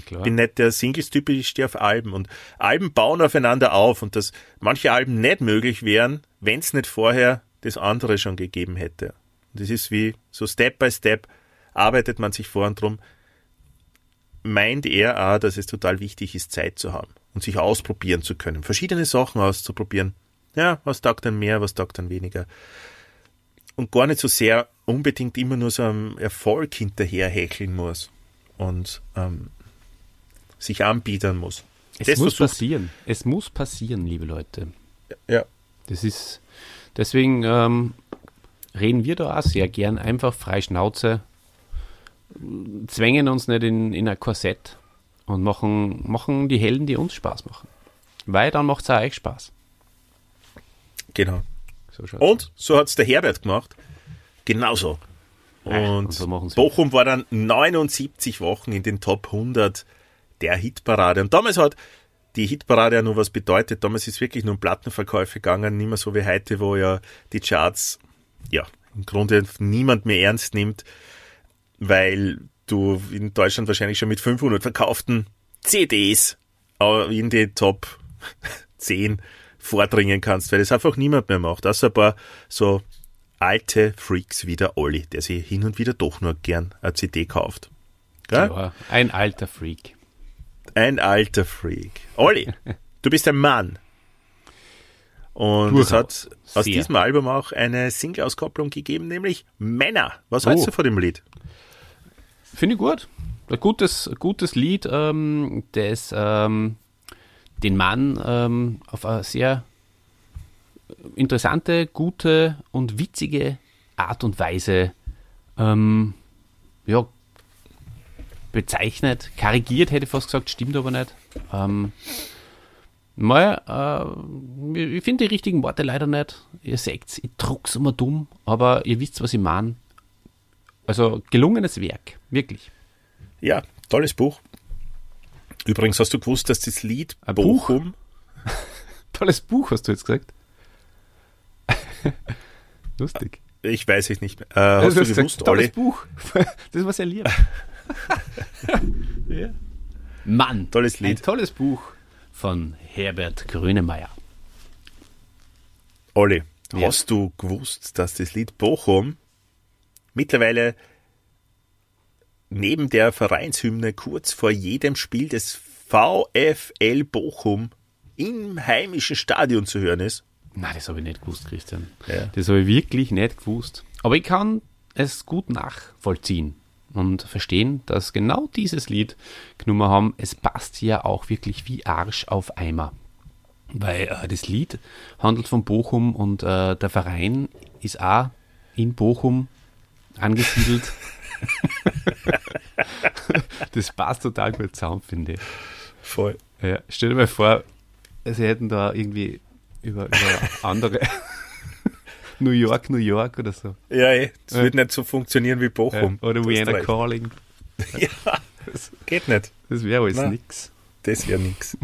[SPEAKER 2] Klar.
[SPEAKER 1] bin nicht der Singles-Typ, ich stehe auf Alben. Und Alben bauen aufeinander auf und dass manche Alben nicht möglich wären, wenn es nicht vorher das andere schon gegeben hätte. Und das ist wie so Step by Step arbeitet man sich vor und drum meint er auch, dass es total wichtig ist, Zeit zu haben und sich ausprobieren zu können, verschiedene Sachen auszuprobieren. Ja, was taugt dann mehr, was taugt dann weniger. Und gar nicht so sehr unbedingt immer nur so einem Erfolg hinterher hecheln muss und ähm, sich anbiedern muss.
[SPEAKER 2] Es
[SPEAKER 1] Das
[SPEAKER 2] muss passieren. Es muss passieren, liebe Leute.
[SPEAKER 1] Ja.
[SPEAKER 2] Das ist, deswegen ähm, reden wir da auch sehr gern einfach frei Schnauze, zwängen uns nicht in, in ein Korsett und machen, machen die Helden, die uns Spaß machen. Weil dann macht es auch euch Spaß.
[SPEAKER 1] Genau.
[SPEAKER 2] So
[SPEAKER 1] Und so hat's der Herbert gemacht. Genauso. Und,
[SPEAKER 2] Ach, und so
[SPEAKER 1] Bochum war dann 79 Wochen in den Top 100 der Hitparade. Und damals hat die Hitparade ja nur was bedeutet. Damals ist wirklich nur um Plattenverkäufe gegangen, nicht mehr so wie heute, wo ja die Charts, ja, im Grunde niemand mehr ernst nimmt, weil du in Deutschland wahrscheinlich schon mit 500 verkauften CDs in die Top 10 vordringen kannst, weil das einfach niemand mehr macht. Außer ein paar so alte Freaks wie der Olli, der sich hin und wieder doch nur gern eine CD kauft. Gell?
[SPEAKER 2] Ja, ein alter Freak.
[SPEAKER 1] Ein alter Freak. Olli, du bist ein Mann. Und es hat aus
[SPEAKER 2] Sehr.
[SPEAKER 1] diesem Album auch eine Single-Auskopplung gegeben, nämlich Männer. Was
[SPEAKER 2] Oh.
[SPEAKER 1] hältst du von dem Lied?
[SPEAKER 2] Finde ich gut. Ein gutes, gutes Lied, ähm, das ähm, den Mann ähm, auf eine sehr interessante, gute und witzige Art und Weise ähm, ja, bezeichnet, karikiert, hätte ich fast gesagt, stimmt aber nicht. Mal, äh, ich finde die richtigen Worte leider nicht. Ihr seht's, ich druck's immer dumm, aber ihr wisst, was ich meine. Also gelungenes Werk, wirklich.
[SPEAKER 1] Ja, tolles Buch. Übrigens hast du gewusst, dass das Lied
[SPEAKER 2] Ein Buch?
[SPEAKER 1] Bochum,
[SPEAKER 2] Tolles Buch, hast du jetzt gesagt. Lustig.
[SPEAKER 1] ich weiß es nicht mehr. Äh, hast du
[SPEAKER 2] hast
[SPEAKER 1] gewusst,
[SPEAKER 2] gesagt, tolles
[SPEAKER 1] Olli?
[SPEAKER 2] Buch. Das war sehr lieb. ja. Mann.
[SPEAKER 1] Tolles Lied.
[SPEAKER 2] Ein tolles Buch von Herbert Grönemeyer.
[SPEAKER 1] Olli,
[SPEAKER 2] Ja.
[SPEAKER 1] hast du gewusst, dass das Lied Bochum mittlerweile neben der Vereinshymne kurz vor jedem Spiel des VfL Bochum im heimischen Stadion zu hören ist?
[SPEAKER 2] Nein, das habe ich nicht gewusst, Christian.
[SPEAKER 1] Ja.
[SPEAKER 2] Das habe ich wirklich nicht gewusst. Aber ich kann es gut nachvollziehen und verstehen, dass genau dieses Lied genommen haben. Es passt ja auch wirklich wie Arsch auf Eimer. Weil äh, das Lied handelt von Bochum und äh, der Verein ist auch in Bochum angesiedelt. das passt total gut zusammen, finde ich.
[SPEAKER 1] Voll.
[SPEAKER 2] Ja, stell dir mal vor, sie hätten da irgendwie über, über andere New York, New York oder so.
[SPEAKER 1] Ja, ey, das
[SPEAKER 2] Ja.
[SPEAKER 1] wird nicht so funktionieren wie
[SPEAKER 2] Ja,
[SPEAKER 1] Bochum.
[SPEAKER 2] oder
[SPEAKER 1] Du hast
[SPEAKER 2] Vienna. Calling.
[SPEAKER 1] Ja, geht nicht.
[SPEAKER 2] Das wäre alles
[SPEAKER 1] Na.
[SPEAKER 2] nix.
[SPEAKER 1] Das wäre nix.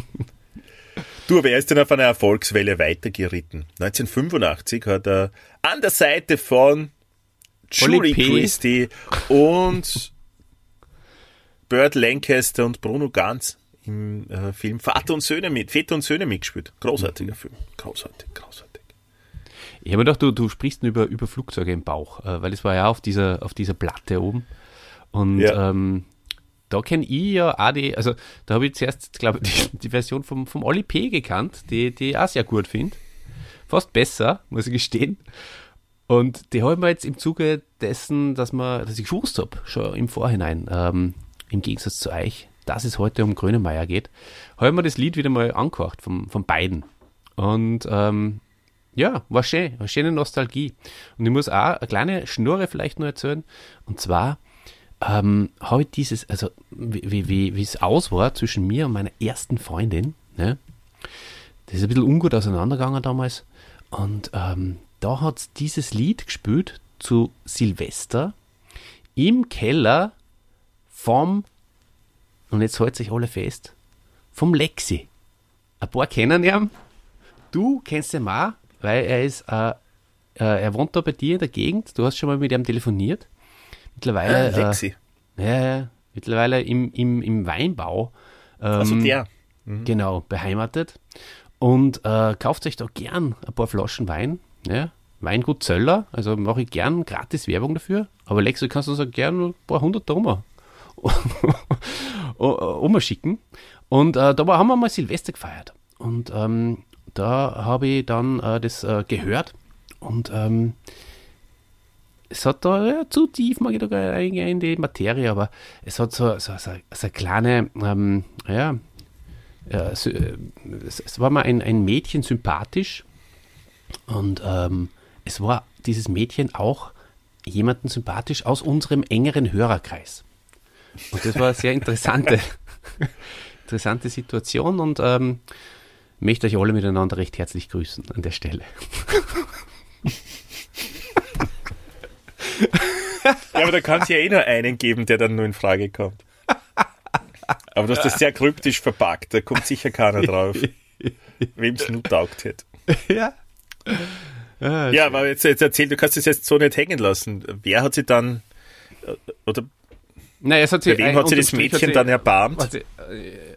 [SPEAKER 1] Du, aber er ist dann auf einer Erfolgswelle weitergeritten. 1985 hat er an der Seite von Julie. Christie und Burt Lancaster und Bruno Ganz im äh, Film Vater und Söhne mit, Väter und Söhne mitgespielt. Großartiger Film. Großartig, großartig.
[SPEAKER 2] Ich habe mir gedacht, du, du sprichst über, über Flugzeuge im Bauch, äh, weil es war ja auf dieser, auf dieser Platte oben. Und
[SPEAKER 1] Ja.
[SPEAKER 2] ähm, da kenne ich ja auch die, also da habe ich zuerst, glaube ich, die, die Version vom, vom Oli P. gekannt, die, die ich auch sehr gut finde. Fast besser, muss ich gestehen. Und die habe ich mir jetzt im Zuge dessen, dass, man, dass ich gewusst habe, schon im Vorhinein, ähm, im Gegensatz zu euch, dass es heute um Grönemeyer geht, habe ich mir das Lied wieder mal angehört, von, von beiden. Und ähm, ja, war schön, war schöne Nostalgie. Und ich muss auch eine kleine Schnurre vielleicht noch erzählen. Und zwar ähm, habe ich dieses, also wie, wie, wie, es aus war zwischen mir und meiner ersten Freundin, ne? das ist ein bisschen ungut auseinandergegangen damals. Und ähm, da hat es dieses Lied gespielt zu Silvester im Keller vom, und jetzt hält sich alle fest, vom Lexi. Ein paar kennen ihn. Du kennst ihn auch, weil er ist, äh, äh, er wohnt da bei dir in der Gegend. Du hast schon mal mit ihm telefoniert. Mittlerweile,
[SPEAKER 1] Ah, Lexi.
[SPEAKER 2] Äh, mittlerweile im, im, im Weinbau. Ähm,
[SPEAKER 1] Also der.
[SPEAKER 2] Genau, beheimatet. Und äh, kauft euch da gern ein paar Flaschen Wein. Ja? Weingut Zöller, also mache ich gern gratis Werbung dafür. Aber Lex, du kannst uns auch gern ein paar hundert Drum umschicken. Und äh, da haben wir mal Silvester gefeiert. Und ähm, da habe ich dann äh, das äh, gehört. Und ähm, es hat da ja, zu tief, mag ich da gar eingehen in die Materie, aber es hat so, so, so, so eine kleine, ähm, ja, ja, so, äh, es, es war mal ein, ein Mädchen sympathisch und ähm, es war dieses Mädchen auch jemanden sympathisch aus unserem engeren Hörerkreis. Und das war eine sehr interessante, interessante Situation und ähm, möchte euch alle miteinander recht herzlich grüßen an der Stelle.
[SPEAKER 1] Ja, aber da kann es ja eh nur einen geben, der dann nur in Frage kommt. Aber du hast das sehr kryptisch verpackt, da kommt sicher keiner drauf. Wem es nur taugt hätte.
[SPEAKER 2] ja.
[SPEAKER 1] Ja, aber jetzt, jetzt erzähl, du kannst es jetzt so nicht hängen lassen. Wer hat sie dann, äh, oder
[SPEAKER 2] Nein, es hat sie,
[SPEAKER 1] bei wem hat sie das Mädchen
[SPEAKER 2] sie-
[SPEAKER 1] dann erbarmt?
[SPEAKER 2] Warte, äh,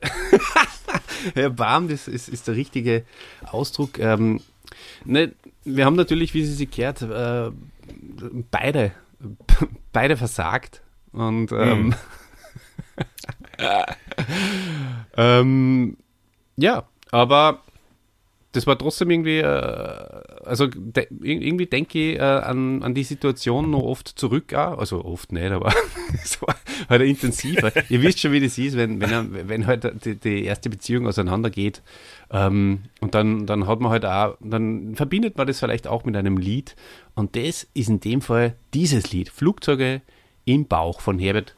[SPEAKER 2] Erbarmt ist, ist, ist der richtige Ausdruck. Ähm, ne, wir haben natürlich, wie sie sich kehrt, äh, beide, beide versagt. Und ähm, ähm, ja, aber das war trotzdem irgendwie, äh, also de, ir- irgendwie denke ich äh, an, an die Situation noch oft zurück, auch. also oft nicht, aber es war halt intensiver. Ihr wisst schon, wie das ist, wenn, wenn, wenn halt die, die erste Beziehung auseinandergeht ähm, und dann, dann hat man halt auch, dann verbindet man das vielleicht auch mit einem Lied und das ist in dem Fall dieses Lied, Flugzeuge im Bauch von Herbert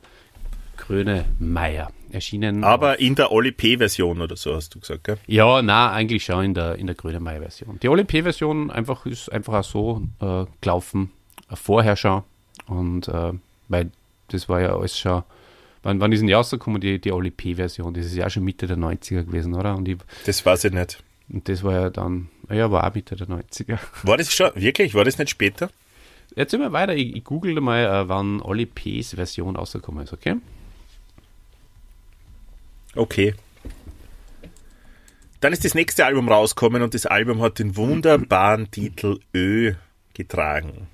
[SPEAKER 2] Grönemeyer, erschienen
[SPEAKER 1] Aber in der Oli P-Version oder so, hast du gesagt, gell?
[SPEAKER 2] ja, na, eigentlich schon in der, in der Grönemeyer-Version. Die Oli P-Version einfach, ist einfach auch so äh, gelaufen, vorher schon. Und äh, weil das war ja alles schon, wann, wann ist denn die rausgekommen, die, die Oli P-Version? Das ist ja auch schon Mitte der 90er gewesen, oder? Und, ich,
[SPEAKER 1] Das weiß ich nicht.
[SPEAKER 2] und das war ja dann, ja, war auch Mitte der 90er.
[SPEAKER 1] War das schon, wirklich? War das nicht später?
[SPEAKER 2] Jetzt immer weiter, ich, ich google mal, äh, wann Oli P's Version rausgekommen ist, okay?
[SPEAKER 1] Okay. Dann ist das nächste Album rausgekommen und das Album hat den wunderbaren Titel Ö getragen.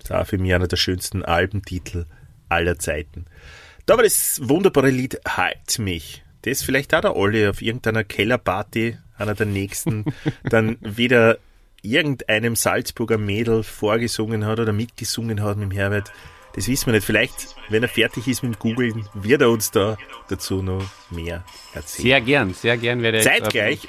[SPEAKER 1] Das auch für mich einer der schönsten Albentitel aller Zeiten. Da war das wunderbare Lied Halt mich. Das vielleicht auch der Olli auf irgendeiner Kellerparty, einer der nächsten, dann wieder irgendeinem Salzburger Mädel vorgesungen hat oder mitgesungen hat mit dem Herbert. Das wissen wir nicht. Vielleicht, wenn er fertig ist mit Googlen, wird er uns da dazu noch mehr erzählen.
[SPEAKER 2] Sehr gern, sehr gern werde ich.
[SPEAKER 1] Zeitgleich.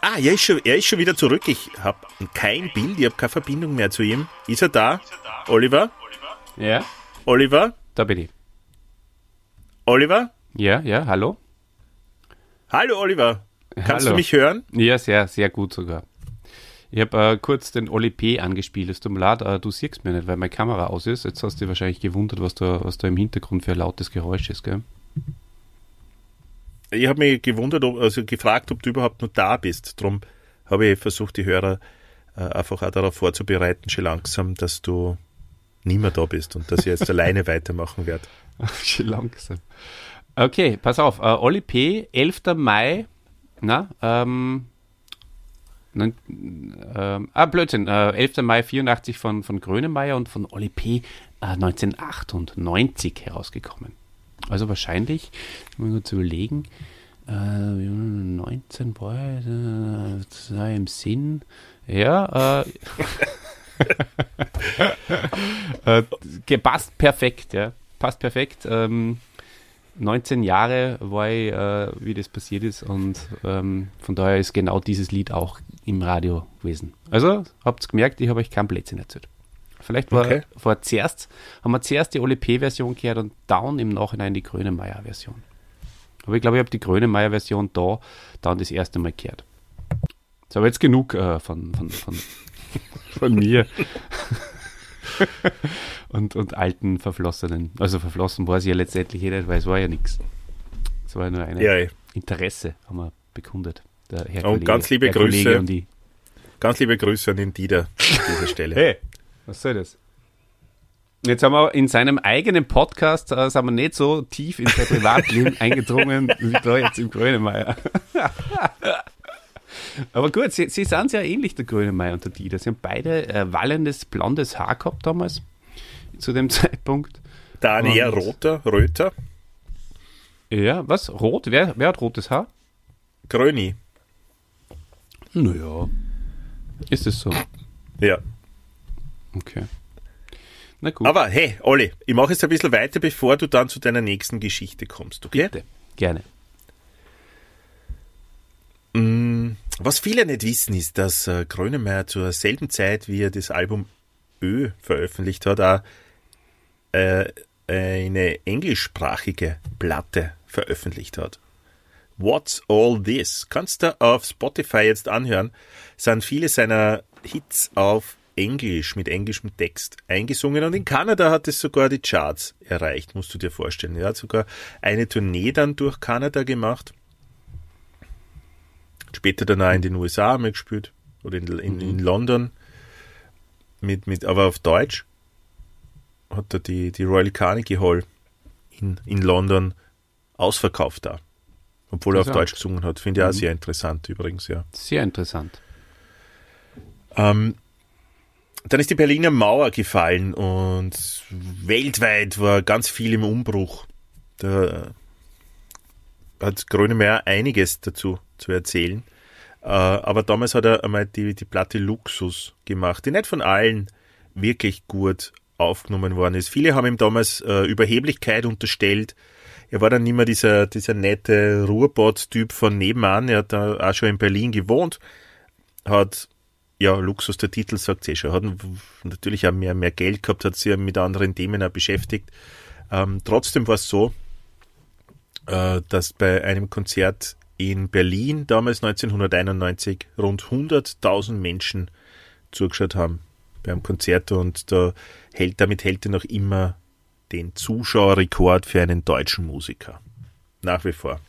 [SPEAKER 1] Ah, er ist, schon, er ist schon wieder zurück. Ich habe kein Bild, ich habe keine Verbindung mehr zu ihm. Ist er da? Oliver?
[SPEAKER 2] Ja,
[SPEAKER 1] Oliver?
[SPEAKER 2] da bin ich.
[SPEAKER 1] Oliver?
[SPEAKER 2] Ja, ja, hallo?
[SPEAKER 1] Hallo Oliver. Kannst
[SPEAKER 2] Hallo.
[SPEAKER 1] du mich hören?
[SPEAKER 2] Ja, sehr, sehr gut sogar. Ich habe äh, kurz den Oli P. angespielt. Es tut mir leid, äh, du siehst mir nicht, weil meine Kamera aus ist. Jetzt hast du dich wahrscheinlich gewundert, was da, was da im Hintergrund für ein lautes Geräusch ist, gell?
[SPEAKER 1] Ich habe mich gewundert, ob, also gefragt, ob du überhaupt noch da bist. Darum habe ich versucht, die Hörer äh, einfach auch darauf vorzubereiten, schon langsam, dass du nicht mehr da bist und dass ich jetzt alleine weitermachen werde.
[SPEAKER 2] Schon langsam. Okay, pass auf. Äh, Oli P., 11. Mai, na, ähm, Neun, ähm, ah, Blödsinn. Äh, 11. Mai 84 von, von Grönemeyer und von Oli P. Äh, 1998 herausgekommen. Also wahrscheinlich, mal kurz überlegen, äh, 19 boah, äh, im Sinn. Ja, äh, äh, gepasst perfekt, ja. Passt perfekt. Ähm, 19 Jahre war ich, äh, wie das passiert ist und ähm, von daher ist genau dieses Lied auch im Radio gewesen. Also, habt ihr gemerkt, ich habe euch kein Blödsinn erzählt. Vielleicht war
[SPEAKER 1] Okay.
[SPEAKER 2] vor zuerst, haben wir zuerst die Ole P-Version gehört und dann im Nachhinein die Grönemeyer-Version. Aber ich glaube, ich habe die Grönemeyer-Version da dann das erste Mal gehört. So, aber jetzt genug äh, von, von, von, von mir. und, und alten Verflossenen. Also verflossen war sie ja letztendlich eh nicht, weil es war ja nichts. Es war ja nur ein
[SPEAKER 1] Ja, ey.
[SPEAKER 2] Interesse, haben wir bekundet. Der Herr
[SPEAKER 1] Und ganz liebe
[SPEAKER 2] Herr Kollege
[SPEAKER 1] Grüße.
[SPEAKER 2] Und die.
[SPEAKER 1] ganz liebe Grüße an den Dieter an dieser Stelle.
[SPEAKER 2] Hey, was soll das? Jetzt haben wir in seinem eigenen Podcast, äh, sind wir nicht so tief in sein Privatleben eingedrungen wie da jetzt im Grönemeyer. Aber gut, sie, sie sind sehr ähnlich, der Grönemeyer und der Dieter. Sie haben beide äh, wallendes, blondes Haar gehabt damals, zu dem Zeitpunkt.
[SPEAKER 1] Der eine eher roter, röter,
[SPEAKER 2] Ja, was? Rot? Wer, wer hat rotes Haar?
[SPEAKER 1] Gröni.
[SPEAKER 2] Naja. Ist es so?
[SPEAKER 1] Ja.
[SPEAKER 2] Okay. Na gut.
[SPEAKER 1] Aber hey, Olli, ich mache jetzt ein bisschen weiter, bevor du dann zu deiner nächsten Geschichte kommst, okay?
[SPEAKER 2] Bitte. Gerne.
[SPEAKER 1] Mm, Was viele nicht wissen, ist, dass äh, Grönemeyer zur selben Zeit, wie er das Album Ö veröffentlicht hat, auch äh, eine englischsprachige Platte veröffentlicht hat. What's All This? Kannst du auf Spotify jetzt anhören, sind viele seiner Hits auf Englisch, mit englischem Text eingesungen und in Kanada hat es sogar die Charts erreicht, musst du dir vorstellen. Er hat sogar eine Tournee dann durch Kanada gemacht. Später dann auch in den USA haben wir gespielt. Oder in, in, in London. Mit, mit, aber auf Deutsch hat er die, die Royal Carnegie Hall in, in London ausverkauft da. Obwohl er auf. Deutsch gesungen hat. Finde ich auch sehr interessant übrigens, ja.
[SPEAKER 2] Sehr interessant.
[SPEAKER 1] Ähm, dann ist die Berliner Mauer gefallen und weltweit war ganz viel im Umbruch. Da hat Grönemeyer einiges dazu zu erzählen. Äh, aber damals hat er einmal die, die Platte Luxus gemacht, die nicht von allen wirklich gut aufgenommen worden ist. Viele haben ihm damals äh, Überheblichkeit unterstellt. Er war dann nicht mehr dieser, dieser nette Ruhrbott-Typ von nebenan. Er hat da auch schon in Berlin gewohnt, hat ja, Luxus, der Titel sagt eh schon, hat natürlich auch mehr, mehr Geld gehabt, hat sich mit anderen Themen auch beschäftigt. Ähm, trotzdem war es so, äh, dass bei einem Konzert in Berlin damals 1991 rund 100.000 Menschen zugeschaut haben beim Konzert und da hält, damit hält er noch immer den Zuschauerrekord für einen deutschen Musiker. Nach wie vor.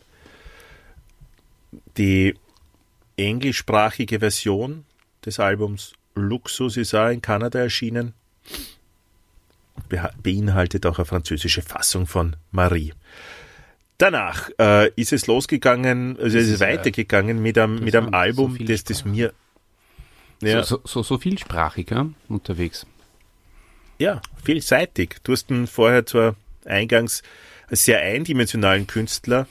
[SPEAKER 1] Die englischsprachige Version des Albums Luxus ist auch in Kanada erschienen. Beinhaltet auch eine französische Fassung von Marie. Danach äh, ist es losgegangen, also es ist
[SPEAKER 2] ist, äh,
[SPEAKER 1] weitergegangen mit einem, mit einem
[SPEAKER 2] so
[SPEAKER 1] Album,
[SPEAKER 2] viel
[SPEAKER 1] das, das mir ja,
[SPEAKER 2] So, so, so, so vielsprachig ja, unterwegs.
[SPEAKER 1] ja, vielseitig. Du hast ihn vorher zwar eingangs als sehr eindimensionalen Künstler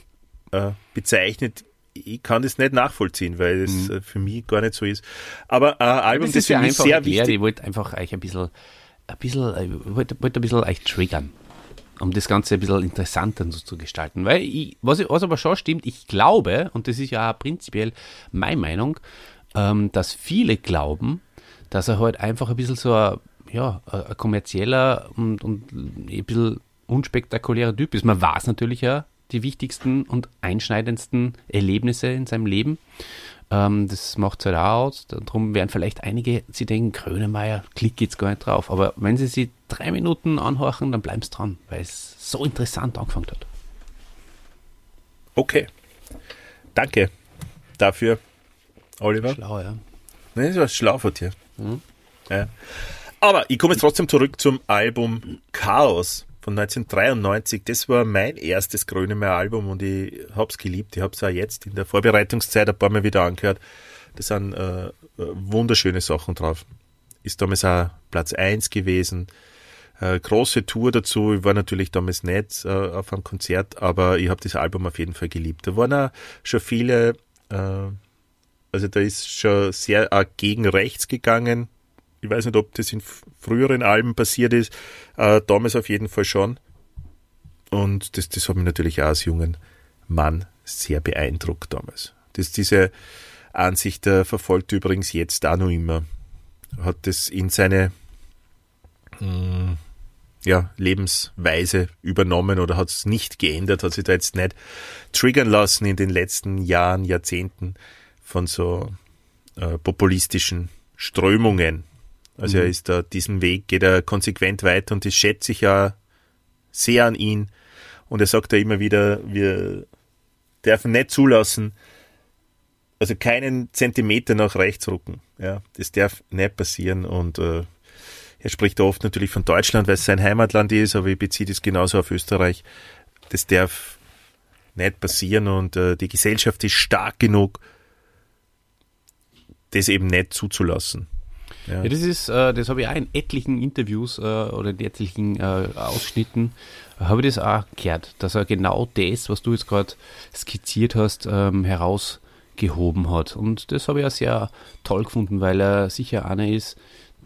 [SPEAKER 1] äh, bezeichnet. Ich kann das nicht nachvollziehen, weil es äh, für mich gar nicht so ist. Aber ein Album,
[SPEAKER 2] Mhm. Das
[SPEAKER 1] das,
[SPEAKER 2] ist ja
[SPEAKER 1] für mich sehr
[SPEAKER 2] erklärt.
[SPEAKER 1] wichtig
[SPEAKER 2] Ich wollte einfach euch ein bisschen, ein bisschen, äh, ich wollte, wollte ein bisschen euch triggern, um das Ganze ein bisschen interessanter zu gestalten. Weil, ich, was, was aber schon stimmt, ich glaube, und das ist ja prinzipiell meine Meinung, ähm, dass viele glauben, dass er halt einfach ein bisschen so ein, ja, ein kommerzieller und, und ein bisschen unspektakulärer Typ ist. Man weiß natürlich ja die wichtigsten und einschneidendsten Erlebnisse in seinem Leben. Ähm, das macht es halt auch aus. Darum werden vielleicht einige sie denken, Grönemeyer, klick jetzt gar nicht drauf. Aber wenn sie sie drei Minuten anhorchen, dann bleiben sie dran, weil es so interessant angefangen hat.
[SPEAKER 1] Okay. Danke dafür, Oliver.
[SPEAKER 2] Schlau, ja.
[SPEAKER 1] Ne, das war schlau von dir. Ja. Aber ich komme jetzt trotzdem zurück zum Album Chaos von 1993. Das war mein erstes Grönemeyer-Album und ich hab's geliebt. Ich hab's auch jetzt in der Vorbereitungszeit ein paar Mal wieder angehört. Das sind äh, wunderschöne Sachen drauf. Ist damals auch Platz 1 gewesen. Äh, große Tour dazu. Ich war natürlich damals nicht äh, auf einem Konzert, aber ich habe das Album auf jeden Fall geliebt. Da waren auch schon viele, äh, also da ist schon sehr gegen rechts gegangen. Ich weiß nicht, ob das in früheren Alben passiert ist. Äh, damals auf jeden Fall schon. Und das, das hat mich natürlich auch als jungen Mann sehr beeindruckt damals. Das, diese Ansicht der verfolgt übrigens jetzt auch noch immer. Hat das in seine mh, ja, Lebensweise übernommen oder hat es nicht geändert, hat sich da jetzt nicht triggern lassen in den letzten Jahren, Jahrzehnten von so äh, populistischen Strömungen. Also
[SPEAKER 2] Mhm.
[SPEAKER 1] er ist da diesen Weg, geht er konsequent weiter und das schätze ich ja sehr an ihn. Und er sagt ja immer wieder, wir dürfen nicht zulassen, also keinen Zentimeter nach rechts rücken. Ja, das darf nicht passieren. Und äh, er spricht oft natürlich von Deutschland, weil es sein Heimatland ist, aber ich beziehe das genauso auf Österreich. Das darf nicht passieren und äh, die Gesellschaft ist stark genug, das eben nicht zuzulassen. Ja.
[SPEAKER 2] Ja, das ist, äh, das habe ich auch in etlichen Interviews äh, oder in etlichen äh, Ausschnitten, habe ich das auch gehört, dass er genau das, was du jetzt gerade skizziert hast, ähm, herausgehoben hat. Und das habe ich auch sehr toll gefunden, weil er sicher einer ist,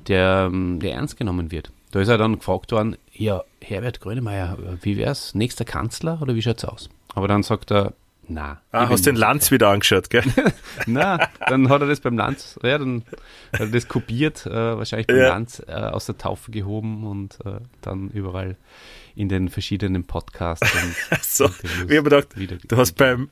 [SPEAKER 2] der, ähm, der ernst genommen wird. Da ist er dann gefragt worden, ja, Herbert Grönemeyer, wie wär's, nächster Kanzler oder wie schaut's aus? Aber dann sagt er, na.
[SPEAKER 1] ah, hast den Lanz wieder angeschaut, gell?
[SPEAKER 2] na, dann hat er das beim Lanz, ja, dann hat er das kopiert, äh, wahrscheinlich beim
[SPEAKER 1] Ja.
[SPEAKER 2] Lanz äh, aus der Taufe gehoben und äh, dann überall in den verschiedenen Podcasts und
[SPEAKER 1] so, ich habe gedacht, du hast beim,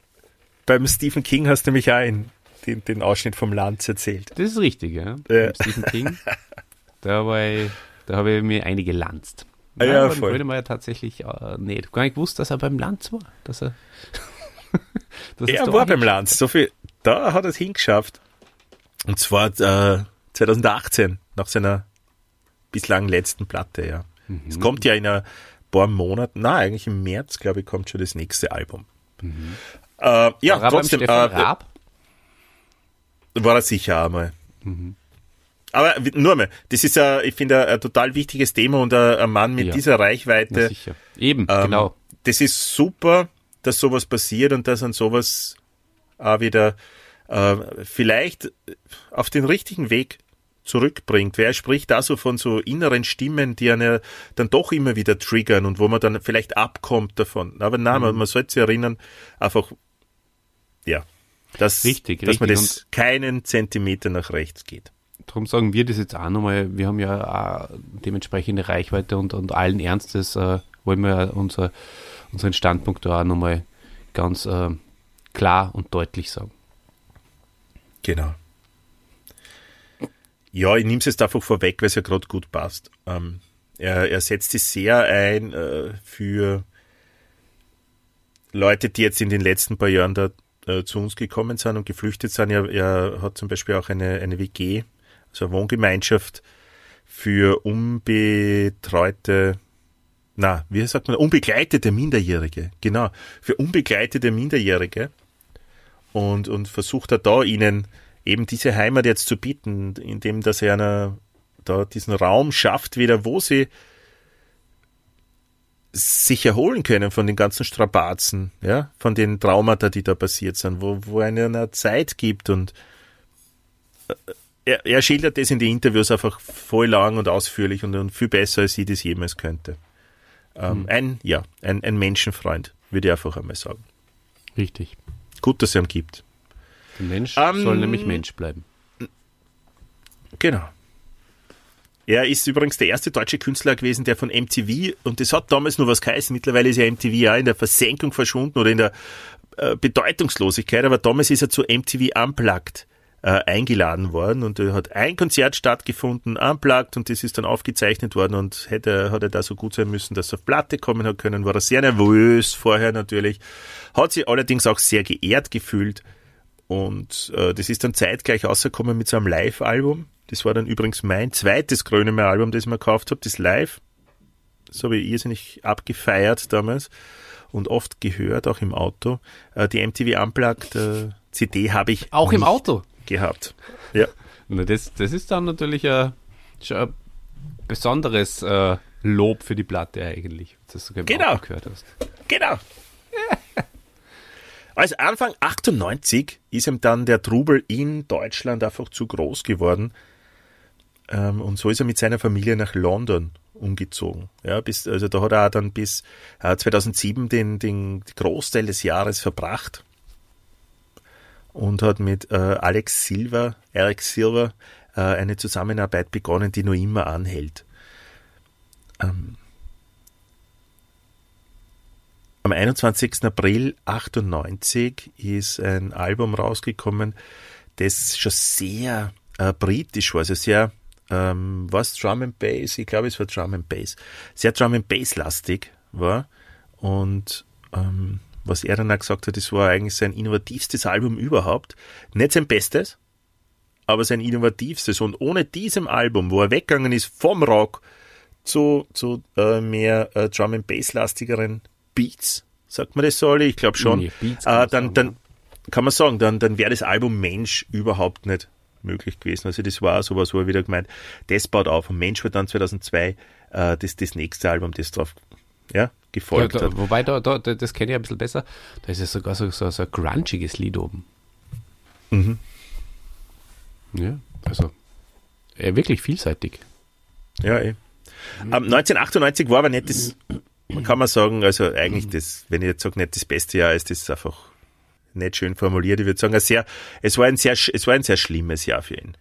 [SPEAKER 1] beim Stephen King hast du nämlich auch einen, den, den Ausschnitt vom Lanz erzählt.
[SPEAKER 2] Das ist richtig, ja.
[SPEAKER 1] Ja.
[SPEAKER 2] Stephen King, da, ich, da habe ich mir einige gelanzt.
[SPEAKER 1] Ah,
[SPEAKER 2] Nein,
[SPEAKER 1] ja, voll.
[SPEAKER 2] Grönemeyer tatsächlich äh, hab gar nicht gewusst, dass er beim Lanz war. Dass er,
[SPEAKER 1] Er war beim Lanz, so viel, da hat er es hingeschafft. Und zwar äh, 2018, nach seiner bislang letzten Platte, ja.
[SPEAKER 2] Mhm.
[SPEAKER 1] Es kommt ja in ein paar Monaten, na eigentlich im März, glaube ich, kommt schon das nächste Album. Äh, ja,
[SPEAKER 2] Mhm. War er beim
[SPEAKER 1] trotzdem,
[SPEAKER 2] Stefan
[SPEAKER 1] äh,
[SPEAKER 2] Raab?
[SPEAKER 1] war er sicher einmal.
[SPEAKER 2] Mhm.
[SPEAKER 1] Aber nur einmal, das ist, ein, ich finde, ein, total wichtiges Thema und ein, ein Mann mit
[SPEAKER 2] Ja.
[SPEAKER 1] dieser
[SPEAKER 2] Na,
[SPEAKER 1] Reichweite.
[SPEAKER 2] sicher. Eben,
[SPEAKER 1] Ähm,
[SPEAKER 2] genau.
[SPEAKER 1] Das ist super, dass sowas passiert und dass an sowas auch wieder äh, vielleicht auf den richtigen Weg zurückbringt. Wer spricht da so von so inneren Stimmen, die einen ja dann doch immer wieder triggern und wo man dann vielleicht abkommt davon. Aber nein,
[SPEAKER 2] Mhm.
[SPEAKER 1] man, man sollte sich erinnern, einfach, ja, dass,
[SPEAKER 2] Richtig,
[SPEAKER 1] dass man
[SPEAKER 2] richtig.
[SPEAKER 1] das keinen Zentimeter nach rechts geht.
[SPEAKER 2] Darum sagen wir das jetzt auch nochmal. Wir haben ja auch dementsprechende Reichweite und, und allen Ernstes äh, wollen wir unser, unseren Standpunkt da auch nochmal ganz äh, klar und deutlich sagen.
[SPEAKER 1] Genau. Ja, ich nehme es jetzt einfach vorweg, weil es ja gerade gut passt. Ähm, er, er setzt sich sehr ein äh, für Leute, die jetzt in den letzten paar Jahren da äh, zu uns gekommen sind und geflüchtet sind. Er, er hat zum Beispiel auch eine, eine WG, also eine Wohngemeinschaft für unbetreute, na, wie sagt man, unbegleitete Minderjährige, genau, für unbegleitete Minderjährige und, und versucht er da ihnen eben diese Heimat jetzt zu bieten, indem dass er einer da diesen Raum schafft wieder, wo sie sich erholen können von den ganzen Strapazen, ja, von den Traumata, die da passiert sind, wo, wo einer eine Zeit gibt und äh, er, er schildert das in den Interviews einfach voll lang und ausführlich und, und viel besser, als ich das jemals könnte. Ähm, Ein, ja, ein, ein Menschenfreund, würde ich einfach einmal sagen.
[SPEAKER 2] Richtig.
[SPEAKER 1] Gut, dass es ihn gibt.
[SPEAKER 2] Der Mensch
[SPEAKER 1] Ähm,
[SPEAKER 2] soll nämlich Mensch bleiben.
[SPEAKER 1] Genau. Er ist übrigens der erste deutsche Künstler gewesen, der von MTV, und das hat damals nur was geheißen, mittlerweile ist ja MTV ja in der Versenkung verschwunden oder in der äh, Bedeutungslosigkeit, aber damals ist er zu MTV Unplugged äh, eingeladen worden und er hat ein Konzert stattgefunden, Unplugged, und das ist dann aufgezeichnet worden und hätte, hat er da so gut sein müssen, dass er auf Platte kommen hat können, war er sehr nervös vorher natürlich, hat sich allerdings auch sehr geehrt gefühlt, und äh, das ist dann zeitgleich rausgekommen mit so einem Live-Album. Das war dann übrigens mein zweites Grönemeyer-Album, das ich mir gekauft habe, das Live. Das habe ich irrsinnig abgefeiert damals und oft gehört, auch im Auto. Äh, die MTV Unplugged äh, CD habe ich
[SPEAKER 2] Auch im
[SPEAKER 1] nicht
[SPEAKER 2] Auto.
[SPEAKER 1] Gehabt. Ja.
[SPEAKER 2] Das, das ist dann natürlich ein, schon ein besonderes äh, Lob für die Platte eigentlich, dass du
[SPEAKER 1] Genau.
[SPEAKER 2] gehört hast.
[SPEAKER 1] Genau. Also Anfang 98 ist ihm dann der Trubel in Deutschland einfach zu groß geworden. Ähm, und so ist er mit seiner Familie nach London umgezogen. Ja, bis, also da hat er auch dann bis äh, 2007 den, den Großteil des Jahres verbracht und hat mit äh, Alex Silver, Alex Silver, äh, eine Zusammenarbeit begonnen, die noch immer anhält. Ähm, am 21. April 98 ist ein Album rausgekommen, das schon sehr äh, britisch war, also sehr, ähm, was Drum and Bass, ich glaube es war Drum and Bass, sehr Drum and Bass lastig war und ähm, was er dann auch gesagt hat, das war eigentlich sein innovativstes Album überhaupt, nicht sein bestes, aber sein innovativstes und ohne diesem Album, wo er weggegangen ist vom Rock zu, zu äh, mehr äh, Drum and Bass lastigeren Beats, sagt man das so alle? Ich glaube schon.
[SPEAKER 2] Nee, Beats
[SPEAKER 1] äh, dann, dann kann man sagen, dann, dann wäre das Album Mensch überhaupt nicht möglich gewesen. Also das war sowas, wo er wieder gemeint, das baut auf. Und Mensch war dann 2002 äh, das, das nächste Album, das drauf Ja, gefolgt
[SPEAKER 2] da,
[SPEAKER 1] hat.
[SPEAKER 2] wobei, da, da, da- das kenne ich ein bisschen besser. Da ist ja sogar so, so, so ein grunchiges Lied oben.
[SPEAKER 1] Mhm.
[SPEAKER 2] Ja, also äh, wirklich vielseitig.
[SPEAKER 1] Ja, eh. Ähm, 1998 war aber nicht das, kann man sagen, also eigentlich das, wenn ich jetzt sage, nicht das beste Jahr, ist das einfach nicht schön formuliert. Ich würde sagen, ein sehr, es war ein sehr, es war ein sehr schlimmes Jahr für ihn.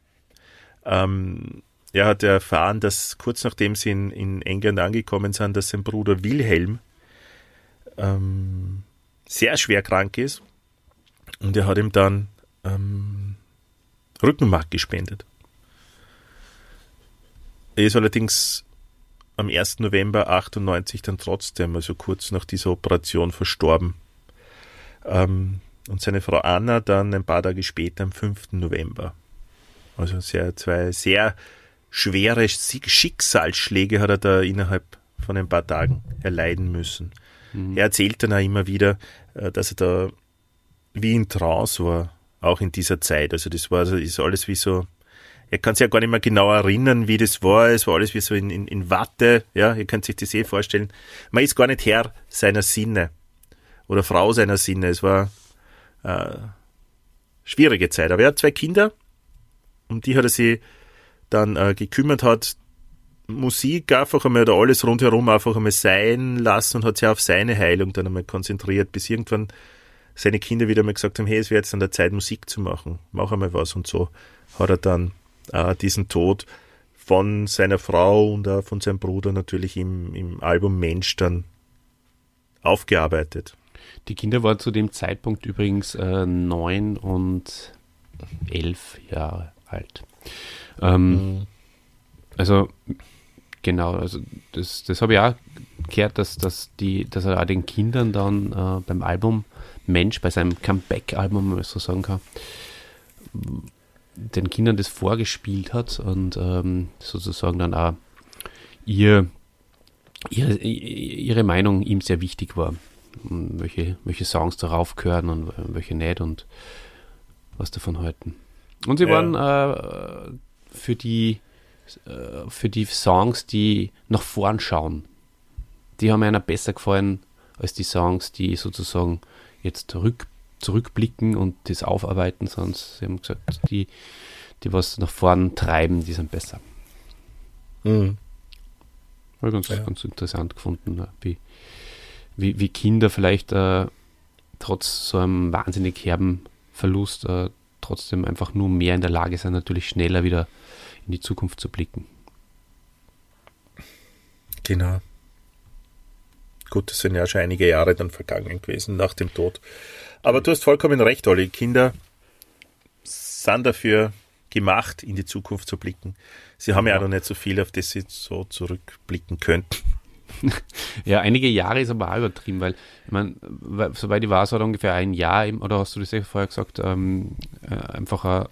[SPEAKER 1] Ähm, er hat erfahren, dass kurz nachdem sie in, in England angekommen sind, dass sein Bruder Wilhelm ähm, sehr schwer krank ist und er hat ihm dann ähm, Rückenmark gespendet. Er ist allerdings am 1. November 98 dann trotzdem, also kurz nach dieser Operation, verstorben. Ähm, und seine Frau Anna dann ein paar Tage später, am 5. November. Also sehr, zwei sehr schwere Schick- Schicksalsschläge hat er da innerhalb von ein paar Tagen erleiden müssen. Er erzählt dann auch immer wieder, äh, dass er da wie in Trance war, auch in dieser Zeit. Also das war, also ist alles wie so, er kann sich ja gar nicht mehr genau erinnern, wie das war. Es war alles wie so in, in, in Watte. Ja, ihr könnt sich das eh vorstellen. Man ist gar nicht Herr seiner Sinne oder Frau seiner Sinne. Es war äh, schwierige Zeit. Aber er hat zwei Kinder, um die hat er sich dann äh, gekümmert, hat Musik einfach einmal oder alles rundherum einfach einmal sein lassen und hat sich auf seine Heilung dann einmal konzentriert, bis irgendwann seine Kinder wieder mal gesagt haben, hey, es wäre jetzt an der Zeit, Musik zu machen. Mach einmal was. Und so hat er dann äh, diesen Tod von seiner Frau und auch von seinem Bruder natürlich im, im Album Mensch dann aufgearbeitet.
[SPEAKER 2] Die Kinder waren zu dem Zeitpunkt übrigens äh, neun und elf Jahre alt. Ähm, Also genau, also das, das habe ich auch gehört, dass, dass, die, dass er auch den Kindern dann äh, beim Album Mensch, bei seinem Comeback-Album, wenn man so sagen kann, den Kindern das vorgespielt hat und ähm, sozusagen dann auch ihr, ihre, ihre Meinung ihm sehr wichtig war. Und welche, welche Songs darauf gehören und welche nicht und was davon halten. Und sie
[SPEAKER 1] Ja.
[SPEAKER 2] waren äh, für die äh, für die Songs, die nach vorn schauen, die haben einer besser gefallen als die Songs, die sozusagen jetzt rück, zurückblicken und das aufarbeiten, sonst sie haben gesagt, die, die was nach vorn treiben, die sind besser.
[SPEAKER 1] Mhm.
[SPEAKER 2] War ganz,
[SPEAKER 1] Ja.
[SPEAKER 2] ganz interessant gefunden, wie, wie, wie Kinder vielleicht äh, trotz so einem wahnsinnig herben Verlust äh, trotzdem einfach nur mehr in der Lage sind, natürlich schneller wieder in die Zukunft zu blicken.
[SPEAKER 1] Genau. Gut, das sind ja schon einige Jahre dann vergangen gewesen nach dem Tod. Aber du hast vollkommen recht, Olli. Kinder sind dafür gemacht, in die Zukunft zu blicken. Sie haben ja auch noch nicht so viel, auf das sie so zurückblicken könnten.
[SPEAKER 2] Ja, einige Jahre ist aber auch übertrieben, weil, ich meine, soweit ich weiß, hat ungefähr ein Jahr, oder hast du das ja vorher gesagt, ähm, äh, einfach äh,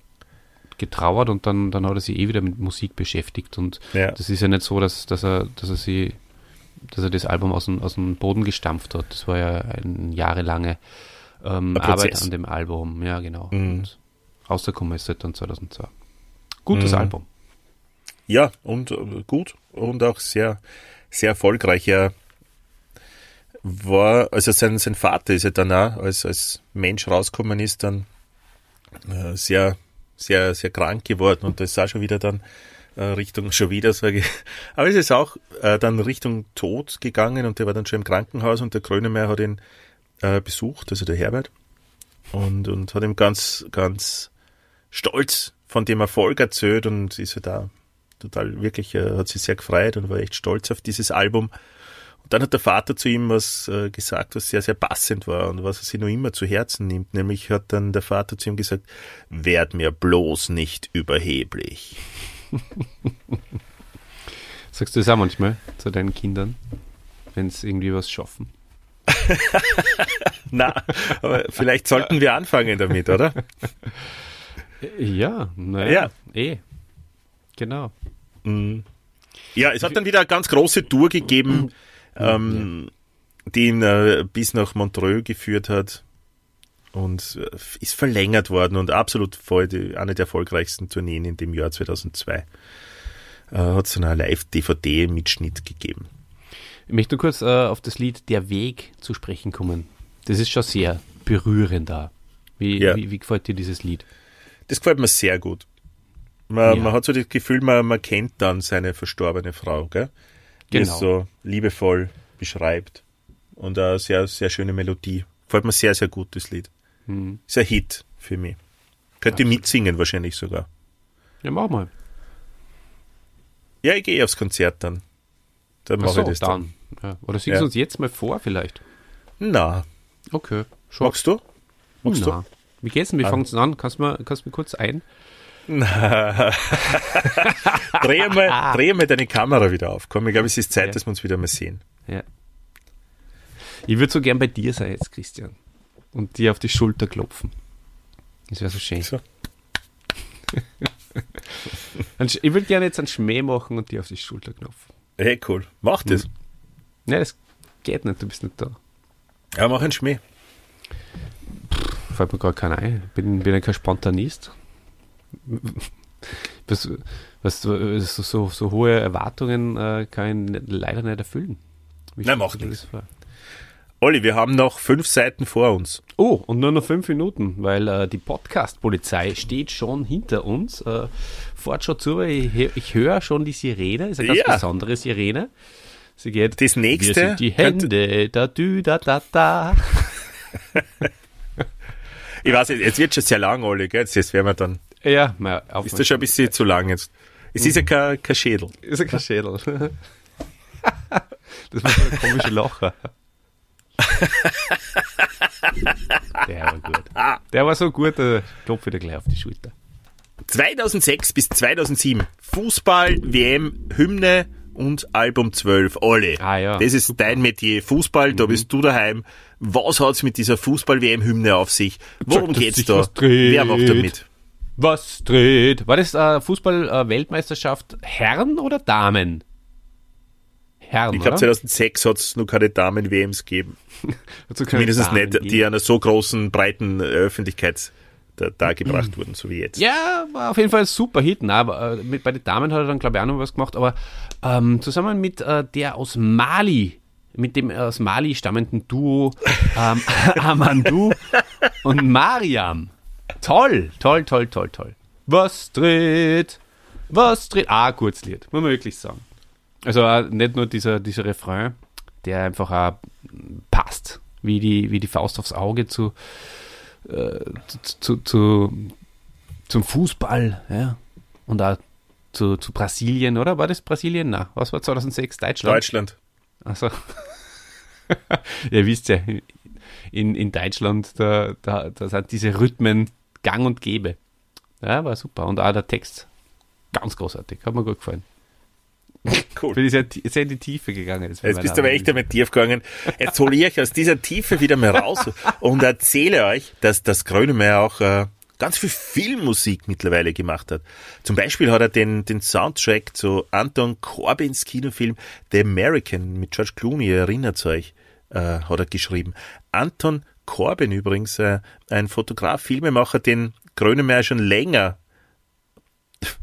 [SPEAKER 2] getrauert und dann, dann hat er sich eh wieder mit Musik beschäftigt und
[SPEAKER 1] Ja.
[SPEAKER 2] das ist ja nicht so, dass, dass er, dass er sie, dass er das Album aus dem, aus dem Boden gestampft hat. Das war ja eine jahrelange ähm,
[SPEAKER 1] Ein
[SPEAKER 2] Arbeit an dem Album, ja genau.
[SPEAKER 1] Mhm.
[SPEAKER 2] Und rausgekommen ist es dann 2002. Gutes Album.
[SPEAKER 1] Ja, und äh, gut und auch sehr, sehr erfolgreich. Er war, also sein, sein Vater ist ja dann auch als, als Mensch rausgekommen ist, dann äh, sehr, sehr, sehr krank geworden und das ist auch schon wieder dann äh, Richtung, schon wieder sage ich, aber es ist auch äh, dann Richtung Tod gegangen und der war dann schon im Krankenhaus und der Grönemeyer hat ihn äh, besucht, also der Herbert, und, und hat ihm ganz, ganz stolz von dem Erfolg erzählt und ist ja da total wirklich, äh, hat sich sehr gefreut und war echt stolz auf dieses Album. Und dann hat der Vater zu ihm was äh, gesagt, was sehr, sehr passend war und was er sich noch immer zu Herzen nimmt. Nämlich hat dann der Vater zu ihm gesagt, werd mir bloß nicht überheblich.
[SPEAKER 2] Sagst du das auch manchmal zu deinen Kindern, wenn sie irgendwie was schaffen?
[SPEAKER 1] Na, aber vielleicht sollten wir anfangen damit, oder?
[SPEAKER 2] Ja, naja, eh. Genau.
[SPEAKER 1] Ja, es hat dann wieder eine ganz große Tour gegeben, ähm, die ihn äh, bis nach Montreux geführt hat und äh, ist verlängert worden und absolut voll die, eine der erfolgreichsten Tourneen in dem Jahr 2002. Äh, hat es einen Live-DVD-Mitschnitt gegeben.
[SPEAKER 2] Ich möchte nur kurz äh, auf das Lied Der Weg zu sprechen kommen. Das ist schon sehr berührend da. Wie,
[SPEAKER 1] Ja.
[SPEAKER 2] wie, wie gefällt dir dieses Lied?
[SPEAKER 1] Das gefällt mir sehr gut. Man,
[SPEAKER 2] Ja.
[SPEAKER 1] man hat so das Gefühl, man, man kennt dann seine verstorbene Frau, gell? Die
[SPEAKER 2] Genau.
[SPEAKER 1] es so liebevoll beschreibt. Und eine sehr, sehr schöne Melodie. Gefällt mir sehr, sehr gut, das Lied.
[SPEAKER 2] Hm.
[SPEAKER 1] Ist ein Hit für mich. Könnt ihr mitsingen wahrscheinlich sogar.
[SPEAKER 2] Ja, mach mal.
[SPEAKER 1] Ja, ich gehe aufs Konzert dann. Dann
[SPEAKER 2] Ach
[SPEAKER 1] mache
[SPEAKER 2] so,
[SPEAKER 1] ich das dann.
[SPEAKER 2] dann. Ja. Oder singst
[SPEAKER 1] Ja.
[SPEAKER 2] du uns jetzt mal vor vielleicht?
[SPEAKER 1] Na,
[SPEAKER 2] Okay. Schon.
[SPEAKER 1] magst du? Magst
[SPEAKER 2] Na. Wie geht's denn? Wie
[SPEAKER 1] Ah.
[SPEAKER 2] fängt's denn an? Kannst du mir, kannst du mir kurz ein?
[SPEAKER 1] dreh, mal, dreh mal deine Kamera wieder auf. Komm, ich glaube, es ist Zeit,
[SPEAKER 2] Ja.
[SPEAKER 1] dass wir uns wieder mal sehen.
[SPEAKER 2] Ja. Ich würde so gern bei dir sein jetzt, Christian. Und dir auf die Schulter klopfen. Das wäre so schön.
[SPEAKER 1] So.
[SPEAKER 2] Ich würde gerne jetzt einen Schmäh machen und dir auf die Schulter klopfen.
[SPEAKER 1] Hey, cool. Mach das.
[SPEAKER 2] Nein, das geht nicht, du bist nicht da.
[SPEAKER 1] Ja, mach einen Schmäh.
[SPEAKER 2] Fällt mir gerade keiner ein. Ich bin, bin ja kein Spontanist. Was, was, so, so, hohe Erwartungen äh, kann ich leider nicht erfüllen. Wie
[SPEAKER 1] Nein,
[SPEAKER 2] dir
[SPEAKER 1] nichts. Olli, wir haben noch fünf Seiten vor uns.
[SPEAKER 2] Oh, und nur noch fünf Minuten, weil äh, die Podcast-Polizei steht schon hinter uns. Äh, fährt schon zu, weil ich, ich höre schon die Sirene. Ist eine ganz
[SPEAKER 1] Ja.
[SPEAKER 2] besondere Sirene. Sie geht.
[SPEAKER 1] Das nächste
[SPEAKER 2] Wir sind die Hände, da dü, da da da.
[SPEAKER 1] Ich weiß jetzt wird schon sehr lang, Olli, gell? Jetzt werden wir dann.
[SPEAKER 2] Ja, mal auf.
[SPEAKER 1] Ist das schon ein bisschen zu lang jetzt? Es ist ja kein, kein Schädel.
[SPEAKER 2] Ist ja kein Schädel. das war so ein komischer Lacher. Der war gut. Der war so gut, der klopft wieder gleich auf die Schulter.
[SPEAKER 1] 2006 bis 2007 Fußball, WM, Hymne und Album 12. Olli,
[SPEAKER 2] Ah ja,
[SPEAKER 1] das ist dein Metier. Fußball, da bist du daheim. Was hat's mit dieser Fußball-WM-Hymne auf sich? Worum
[SPEAKER 2] Sag,
[SPEAKER 1] geht's
[SPEAKER 2] sich
[SPEAKER 1] da? Wer macht da mit?
[SPEAKER 2] Was dreht? War das äh, Fußball-Weltmeisterschaft Herren oder Damen? Herren,
[SPEAKER 1] Ich glaube,
[SPEAKER 2] oder?
[SPEAKER 1] 2006 hat's noch keine Damen-WMs gegeben. Mindestens nicht,
[SPEAKER 2] gegeben?
[SPEAKER 1] die einer so großen, breiten äh, Öffentlichkeit da, dargebracht wurden, so wie jetzt.
[SPEAKER 2] Ja, war auf jeden Fall ein super Hit. Na, aber, äh, mit, bei den Damen hat er dann, glaube ich, auch noch was gemacht. Aber ähm, zusammen mit äh, der aus Mali, mit dem aus Mali stammenden Duo ähm, Amandu und Mariam. Toll, toll, toll, toll, toll. Was dreht? Was dreht? Ah, Kurzlied, muss man wirklich sagen. Also äh, nicht nur dieser, dieser Refrain, der einfach auch passt, wie die, wie die Faust aufs Auge zu, äh, zu, zu, zu, zum Fußball, ja. Und auch zu, zu Brasilien, oder? War das Brasilien? Na, was war 2006? Deutschland?
[SPEAKER 1] Deutschland.
[SPEAKER 2] Also, ihr wisst ja, in, in Deutschland, da, da, da sind diese Rhythmen gang und gäbe. Ja, war super. Und auch der Text, ganz großartig, hat mir gut gefallen.
[SPEAKER 1] Cool.
[SPEAKER 2] Bin ich sehr, sehr in die Tiefe gegangen.
[SPEAKER 1] Jetzt bist du aber echt einmal tief gegangen. Jetzt hole ich euch aus dieser Tiefe wieder mal raus und erzähle euch, dass das Grönemeyer auch äh, ganz viel Filmmusik mittlerweile gemacht hat. Zum Beispiel hat er den, den Soundtrack zu Anton Corbins Kinofilm The American mit George Clooney, ihr erinnert euch, äh, hat er geschrieben. Anton Corbin übrigens, äh, ein Fotograf, Filmemacher, den Grönemeyer schon länger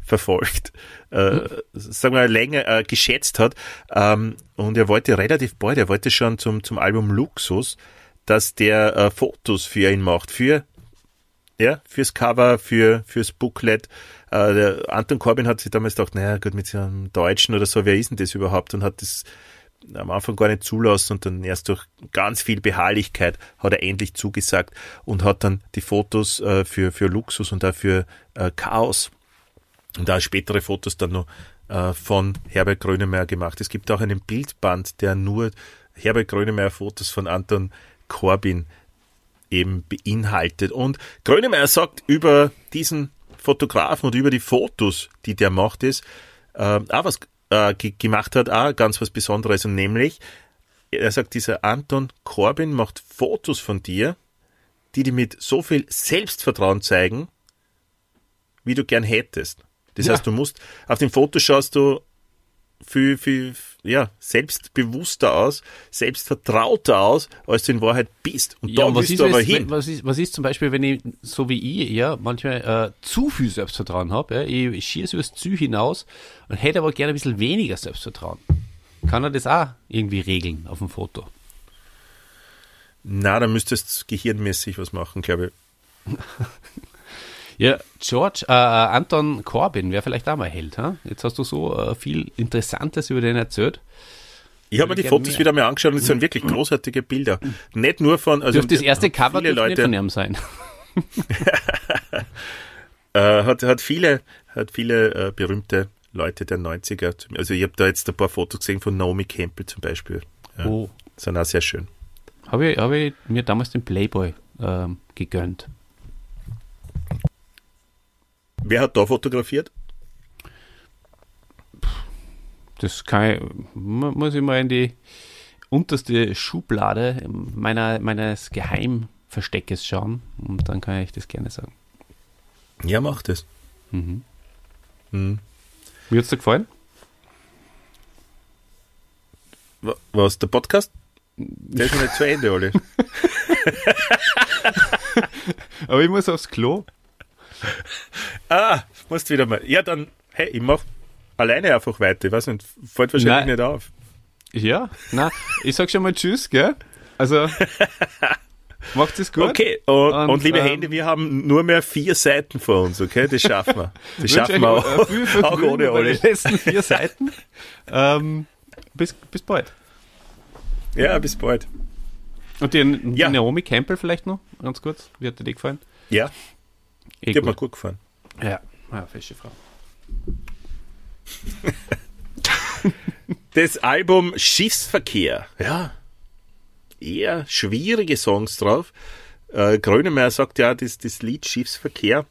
[SPEAKER 1] verfolgt, äh, sagen wir länger äh, geschätzt hat. Ähm, und er wollte relativ bald, er wollte schon zum, zum Album Luxus, dass der äh, Fotos für ihn macht, für ja, fürs Cover, für, fürs Booklet. Äh, Anton Corbin hat sich damals gedacht, naja, gut, mit so einem Deutschen oder so, wer ist denn das überhaupt? Und hat das am Anfang gar nicht zulassen und dann erst durch ganz viel Beharrlichkeit hat er endlich zugesagt und hat dann die Fotos äh, für, für Luxus und auch für äh, Chaos und auch spätere Fotos dann noch äh, von Herbert Grönemeyer gemacht. Es gibt auch einen Bildband, der nur Herbert Grönemeyer Fotos von Anton Corbin eben beinhaltet. Und Grönemeyer sagt über diesen Fotografen und über die Fotos, die der macht, ist, äh, auch was äh, gemacht hat, auch ganz was Besonderes. Und nämlich, er sagt, dieser Anton Corbin macht Fotos von dir, die dir mit so viel Selbstvertrauen zeigen, wie du gern hättest. Das ja. heißt, du musst, auf dem Foto schaust du viel, viel, ja, selbstbewusster aus, selbstvertrauter aus, als du in Wahrheit bist. Und ja, da
[SPEAKER 2] willst du aber ist, hin. Was ist, was ist zum Beispiel, wenn ich, so wie ich, ja, manchmal äh, zu viel Selbstvertrauen habe, ja, ich, ich schieße übers Ziel hinaus und hätte aber gerne ein bisschen weniger Selbstvertrauen. Kann er das auch irgendwie regeln auf dem Foto?
[SPEAKER 1] Na, da müsstest du gehirnmäßig was machen, glaube ich.
[SPEAKER 2] Ja, George, äh, äh, Anton Corbin wäre vielleicht auch mal Held. Ha? Jetzt hast du so äh, viel Interessantes über den erzählt.
[SPEAKER 1] Ich habe mir die Fotos mehr. wieder mal angeschaut und es sind wirklich großartige Bilder. Nicht nur von. Also
[SPEAKER 2] das erste Cover viele Leute, nicht von ihm sein.
[SPEAKER 1] äh, hat, hat viele, hat viele äh, berühmte Leute der 90er. Also ich habe da jetzt ein paar Fotos gesehen von Naomi Campbell zum Beispiel. Ja, oh. Sind auch sehr schön.
[SPEAKER 2] Habe ich, hab ich mir damals den Playboy ähm, gegönnt.
[SPEAKER 1] Wer hat da fotografiert?
[SPEAKER 2] Das kann ich, muss ich mal in die unterste Schublade meiner, meines Geheimversteckes schauen und dann kann ich das gerne sagen.
[SPEAKER 1] Ja, mach das. Mhm.
[SPEAKER 2] Mhm. Wie hat es dir gefallen?
[SPEAKER 1] Was, der Podcast? Der ist noch nicht zu Ende, Olli.
[SPEAKER 2] Aber ich muss aufs Klo.
[SPEAKER 1] Ah, musst wieder mal. Ja, dann, hey, ich mach alleine einfach weiter. Ich weiß nicht, fällt wahrscheinlich nein. nicht auf.
[SPEAKER 2] Ja, na, ich sag schon mal Tschüss, gell? Also, macht es gut.
[SPEAKER 1] Okay, und, und, und liebe ähm, Hände, wir haben nur mehr vier Seiten vor uns, okay? Das schaffen wir. Das schaffen wir auch, auch ohne alle.
[SPEAKER 2] Die letzten vier Seiten. Ähm, bis, bis bald.
[SPEAKER 1] Ja, bis bald.
[SPEAKER 2] Und die, die ja. Naomi Campbell vielleicht noch, ganz kurz. Wie hat dir die gefallen?
[SPEAKER 1] Ja, Eh die hat mir gut gefallen.
[SPEAKER 2] Ja, ja fesche Frau.
[SPEAKER 1] das Album Schiffsverkehr, ja. Eher schwierige Songs drauf. Äh, Grönemeyer sagt ja, das, das Lied Schiffsverkehr.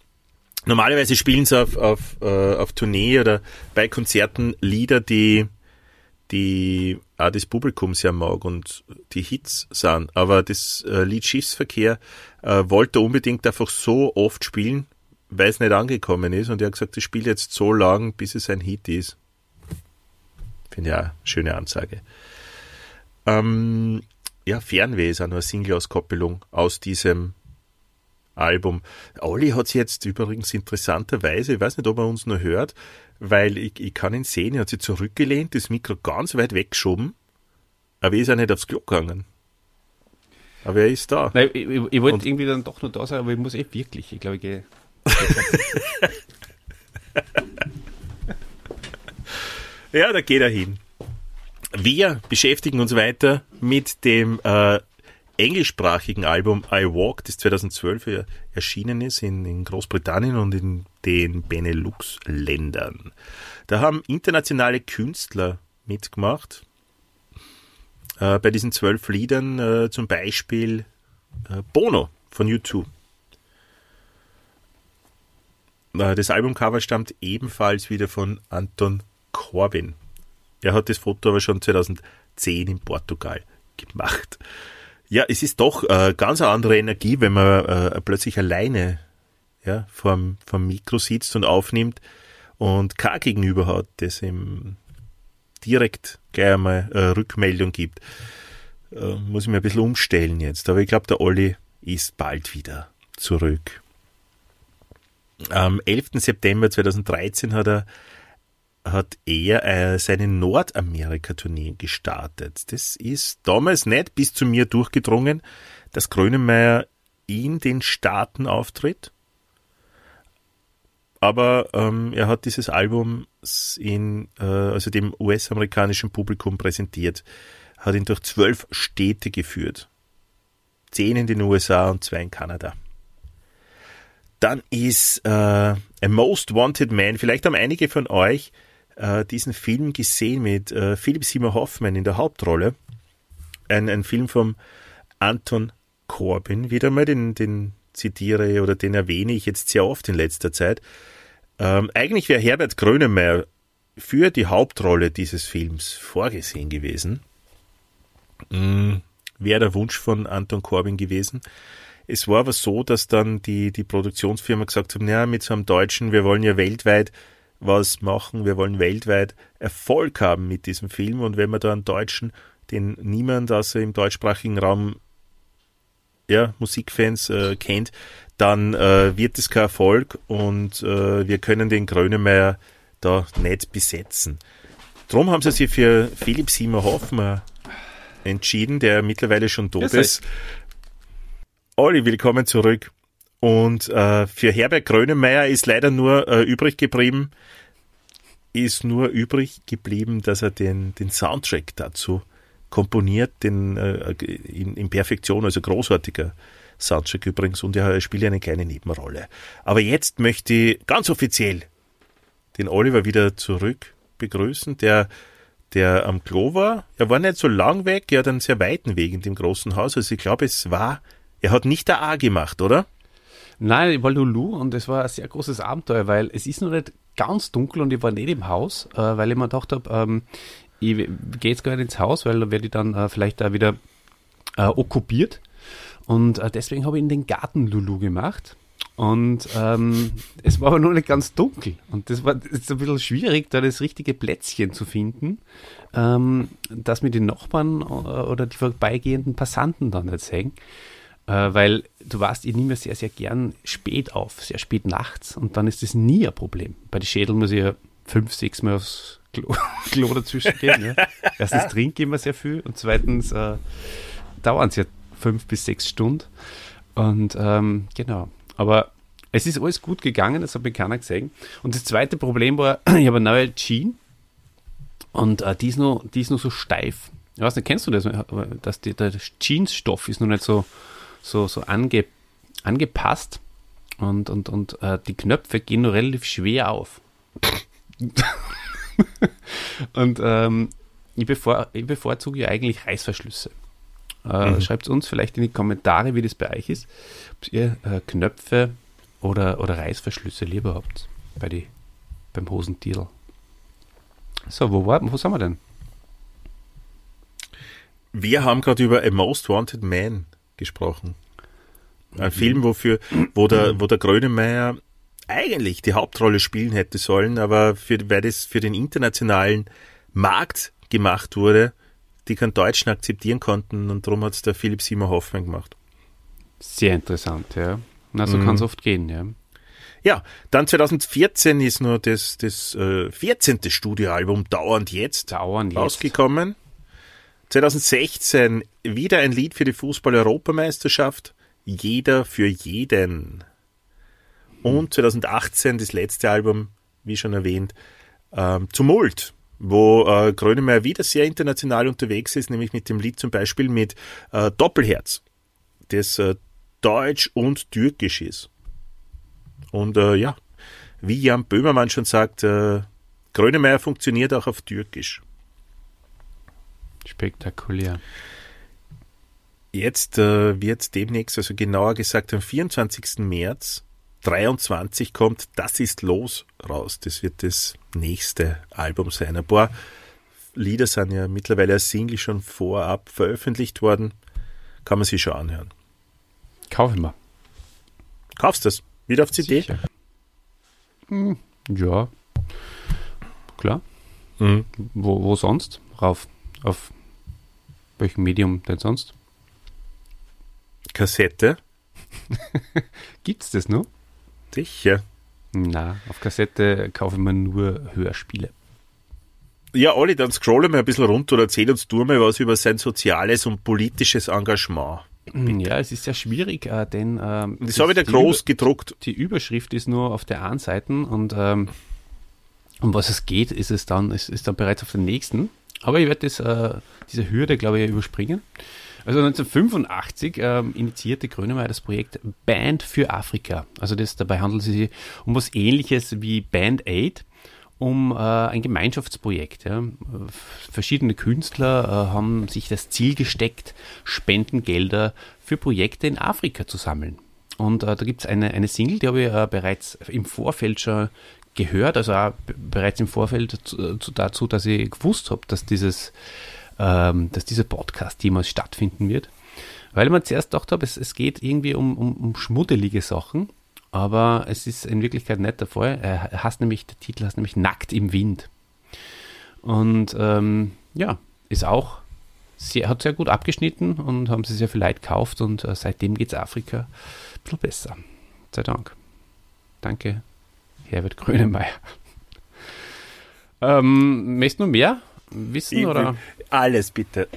[SPEAKER 1] Normalerweise spielen sie auf, auf, äh, auf Tournee oder bei Konzerten Lieder, die, die auch das Publikum sehr mag und die Hits sind. Aber das äh, Lied Schiffsverkehr äh, wollte unbedingt einfach so oft spielen, weil es nicht angekommen ist. Und er hat gesagt, ich spiele jetzt so lang, bis es ein Hit ist. Finde ich auch eine schöne Ansage. Ähm, ja, Fernweh ist auch nur eine Single-Auskoppelung aus diesem Album. Olli hat es jetzt übrigens interessanterweise, ich weiß nicht, ob er uns nur hört, weil ich, ich kann ihn sehen, er hat sich zurückgelehnt, das Mikro ganz weit weggeschoben, aber er ist ja nicht aufs Klo gegangen. Aber er ist da.
[SPEAKER 2] Nein, ich, ich, ich wollte irgendwie dann doch nur da sein, aber ich muss eh wirklich. Ich glaube, ich gehe.
[SPEAKER 1] ja, da geht er hin. Wir beschäftigen uns weiter mit dem äh, englischsprachigen Album I Walk, das 2012 erschienen ist in, in Großbritannien und in den Benelux-Ländern. Da haben internationale Künstler mitgemacht. Äh, bei diesen zwölf Liedern äh, zum Beispiel äh, Bono von U2. Äh, das Albumcover stammt ebenfalls wieder von Anton Corbin. Er hat das Foto aber schon 2010 in Portugal gemacht. Ja, es ist doch äh, ganz eine andere Energie, wenn man äh, plötzlich alleine ja, vorm, vorm Mikro sitzt und aufnimmt und kein Gegenüber hat, das ihm direkt gleich einmal äh, Rückmeldung gibt. Äh, muss ich mir ein bisschen umstellen jetzt. Aber ich glaube, der Olli ist bald wieder zurück. Am 11. September 2013 hat er, hat er äh, seine Nordamerika-Tournee gestartet. Das ist damals nicht bis zu mir durchgedrungen, dass Grönemeyer in den Staaten auftritt. Aber ähm, er hat dieses Album in, äh, also dem US-amerikanischen Publikum präsentiert, hat ihn durch zwölf Städte geführt. Zehn in den USA und zwei in Kanada. Dann ist äh, A Most Wanted Man, vielleicht haben einige von euch äh, diesen Film gesehen mit äh, Philip Seymour Hoffman in der Hauptrolle. Ein, ein Film vom Anton Corbin, wieder mal, den, den zitiere oder den erwähne ich jetzt sehr oft in letzter Zeit. Ähm, eigentlich wäre Herbert Grönemeyer für die Hauptrolle dieses Films vorgesehen gewesen. Mhm. Wäre der Wunsch von Anton Corbin gewesen. Es war aber so, dass dann die, die Produktionsfirma gesagt hat, ja, mit so einem Deutschen, wir wollen ja weltweit was machen, wir wollen weltweit Erfolg haben mit diesem Film und wenn wir da einen Deutschen, den niemand außer im deutschsprachigen Raum ja, Musikfans äh, kennt, dann äh, wird es kein Erfolg und äh, wir können den Grönemeyer da nicht besetzen. Drum haben sie sich für Philipp Seymour Hoffmann entschieden, der mittlerweile schon tot ist. Olli, willkommen zurück. Und äh, für Herbert Grönemeyer ist leider nur äh, übrig geblieben, ist nur übrig geblieben, dass er den, den Soundtrack dazu komponiert, den äh, in, in Perfektion, also großartiger Soundtrack übrigens, und er spielt eine kleine Nebenrolle. Aber jetzt möchte ich ganz offiziell den Oliver wieder zurück begrüßen, der der am Klo war. Er war nicht so lang weg, er hat einen sehr weiten Weg in dem großen Haus. Also ich glaube, es war er hat nicht der A gemacht, oder?
[SPEAKER 2] Nein, ich war Lulu und es war ein sehr großes Abenteuer, weil es ist noch nicht ganz dunkel und ich war nicht im Haus, äh, weil ich mir gedacht habe, ähm, ich gehe jetzt gar nicht ins Haus, weil da werde ich dann äh, vielleicht da wieder äh, okkupiert. Und äh, deswegen habe ich in den Garten Lulu gemacht. Und ähm, es war aber noch nicht ganz dunkel. Und das war jetzt ein bisschen schwierig, da das richtige Plätzchen zu finden, ähm, dass mir die Nachbarn äh, oder die vorbeigehenden Passanten dann nicht sehen. Äh, weil du weißt, ich nehme sehr, sehr gern spät auf, sehr spät nachts und dann ist das nie ein Problem. Bei den Schädeln muss ich ja fünf, sechs Mal aufs Klo, Klo dazwischen gehen. Ja. Erstens trinke ich immer sehr viel und zweitens äh, dauern es ja fünf bis sechs Stunden. Und ähm, genau, aber es ist alles gut gegangen, das hat mir keiner gesehen. Und das zweite Problem war, ich habe eine neue Jeans und äh, die, ist noch, die ist noch so steif. Ich weiß nicht, kennst du das? Dass die, der Jeansstoff ist noch nicht so so, so ange, angepasst und, und, und äh, die Knöpfe gehen nur relativ schwer auf. und ähm, ich, bevor, ich bevorzuge ja eigentlich Reißverschlüsse. Äh, mhm. Schreibt uns vielleicht in die Kommentare, wie das bei euch ist, ob ihr äh, Knöpfe oder, oder Reißverschlüsse lieber habt bei die, beim Hosentitel. So, wo, war, wo sind wir denn?
[SPEAKER 1] Wir haben gerade über A Most Wanted Man gesprochen. Ein mhm. Film, wofür, wo der, wo der Grönemeyer eigentlich die Hauptrolle spielen hätte sollen, aber für, weil das für den internationalen Markt gemacht wurde, die keinen Deutschen akzeptieren konnten und darum hat es der Philipp Seymour Hoffmann gemacht.
[SPEAKER 2] Sehr interessant, ja. Na, so mhm. kann es oft gehen, ja.
[SPEAKER 1] Ja, dann 2014 ist nur das, das äh, 14. Studioalbum Dauernd Jetzt
[SPEAKER 2] Dauernd
[SPEAKER 1] rausgekommen. Jetzt. 2016 wieder ein Lied für die Fußball-Europameisterschaft. Jeder für jeden. Und 2018 das letzte Album, wie schon erwähnt, ähm, Tumult, wo äh, Grönemeyer wieder sehr international unterwegs ist, nämlich mit dem Lied zum Beispiel mit äh, Doppelherz, das äh, Deutsch und Türkisch ist. Und äh, ja, wie Jan Böhmermann schon sagt, äh, Grönemeyer funktioniert auch auf Türkisch.
[SPEAKER 2] Spektakulär.
[SPEAKER 1] Jetzt äh, wird demnächst, also genauer gesagt am 24. März 23 kommt Das ist los raus. Das wird das nächste Album sein. Ein paar Lieder sind ja mittlerweile als Single schon vorab veröffentlicht worden. Kann man sich schon anhören.
[SPEAKER 2] Kaufen wir.
[SPEAKER 1] Kaufst du das? Wieder auf CD? Sicher.
[SPEAKER 2] Hm, ja. Klar. Mhm. Wo, wo sonst? Rauf. Auf welchem Medium denn sonst?
[SPEAKER 1] Kassette.
[SPEAKER 2] Gibt's das noch?
[SPEAKER 1] Sicher.
[SPEAKER 2] Na, auf Kassette kaufe ich mir nur Hörspiele.
[SPEAKER 1] Ja, Olli, dann scrollen wir ein bisschen runter oder erzähl uns du mal was über sein soziales und politisches Engagement.
[SPEAKER 2] Ja, es ist sehr schwierig, äh, denn ähm,
[SPEAKER 1] Das habe ich da
[SPEAKER 2] die
[SPEAKER 1] groß
[SPEAKER 2] Über-
[SPEAKER 1] gedruckt.
[SPEAKER 2] Die Überschrift ist nur auf der einen Seite und ähm, um was es geht, ist es dann, ist, ist dann bereits auf der nächsten. Aber ich werde äh, diese Hürde, glaube ich, überspringen. Also 1985 ähm, initiierte Grönemeyer das Projekt Band für Afrika. Also das, dabei handelt es sich um was ähnliches wie Band Aid, um äh, ein Gemeinschaftsprojekt. Ja. Verschiedene Künstler äh, haben sich das Ziel gesteckt, Spendengelder für Projekte in Afrika zu sammeln. Und äh, da gibt es eine, eine Single, die habe ich äh, bereits im Vorfeld schon gehört, also auch bereits im Vorfeld zu, dazu, dass ich gewusst habe, dass dieses ähm, dass dieser Podcast jemals stattfinden wird. Weil man zuerst gedacht habe, es, es geht irgendwie um, um, um schmuddelige Sachen, aber es ist in Wirklichkeit nicht der Fall. Er heißt nämlich, der Titel heißt nämlich Nackt im Wind. Und ähm, ja, ist auch sehr, hat sehr gut abgeschnitten und haben sie sehr viel Leid gekauft und äh, seitdem geht es Afrika ein bisschen besser. Sei Dank. Danke, Herbert Grönemeyer. Ähm, möchtest du mehr wissen
[SPEAKER 1] Ich
[SPEAKER 2] oder?
[SPEAKER 1] Alles bitte.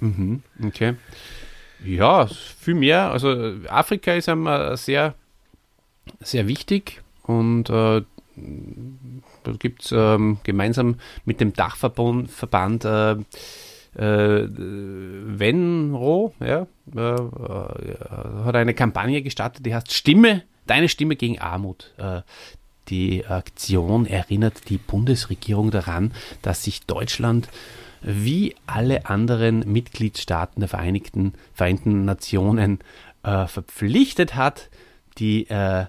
[SPEAKER 2] Mhm, okay. Ja, viel mehr. Also Afrika ist einem äh, sehr, sehr wichtig und äh, da gibt es ähm, gemeinsam mit dem Dachverband Verband, äh, äh, Venro, ja, äh, äh, hat eine Kampagne gestartet, die heißt Stimme, deine Stimme gegen Armut. Äh, die Aktion erinnert die Bundesregierung daran, dass sich Deutschland wie alle anderen Mitgliedstaaten der Vereinigten, Vereinten Nationen äh, verpflichtet hat, die äh,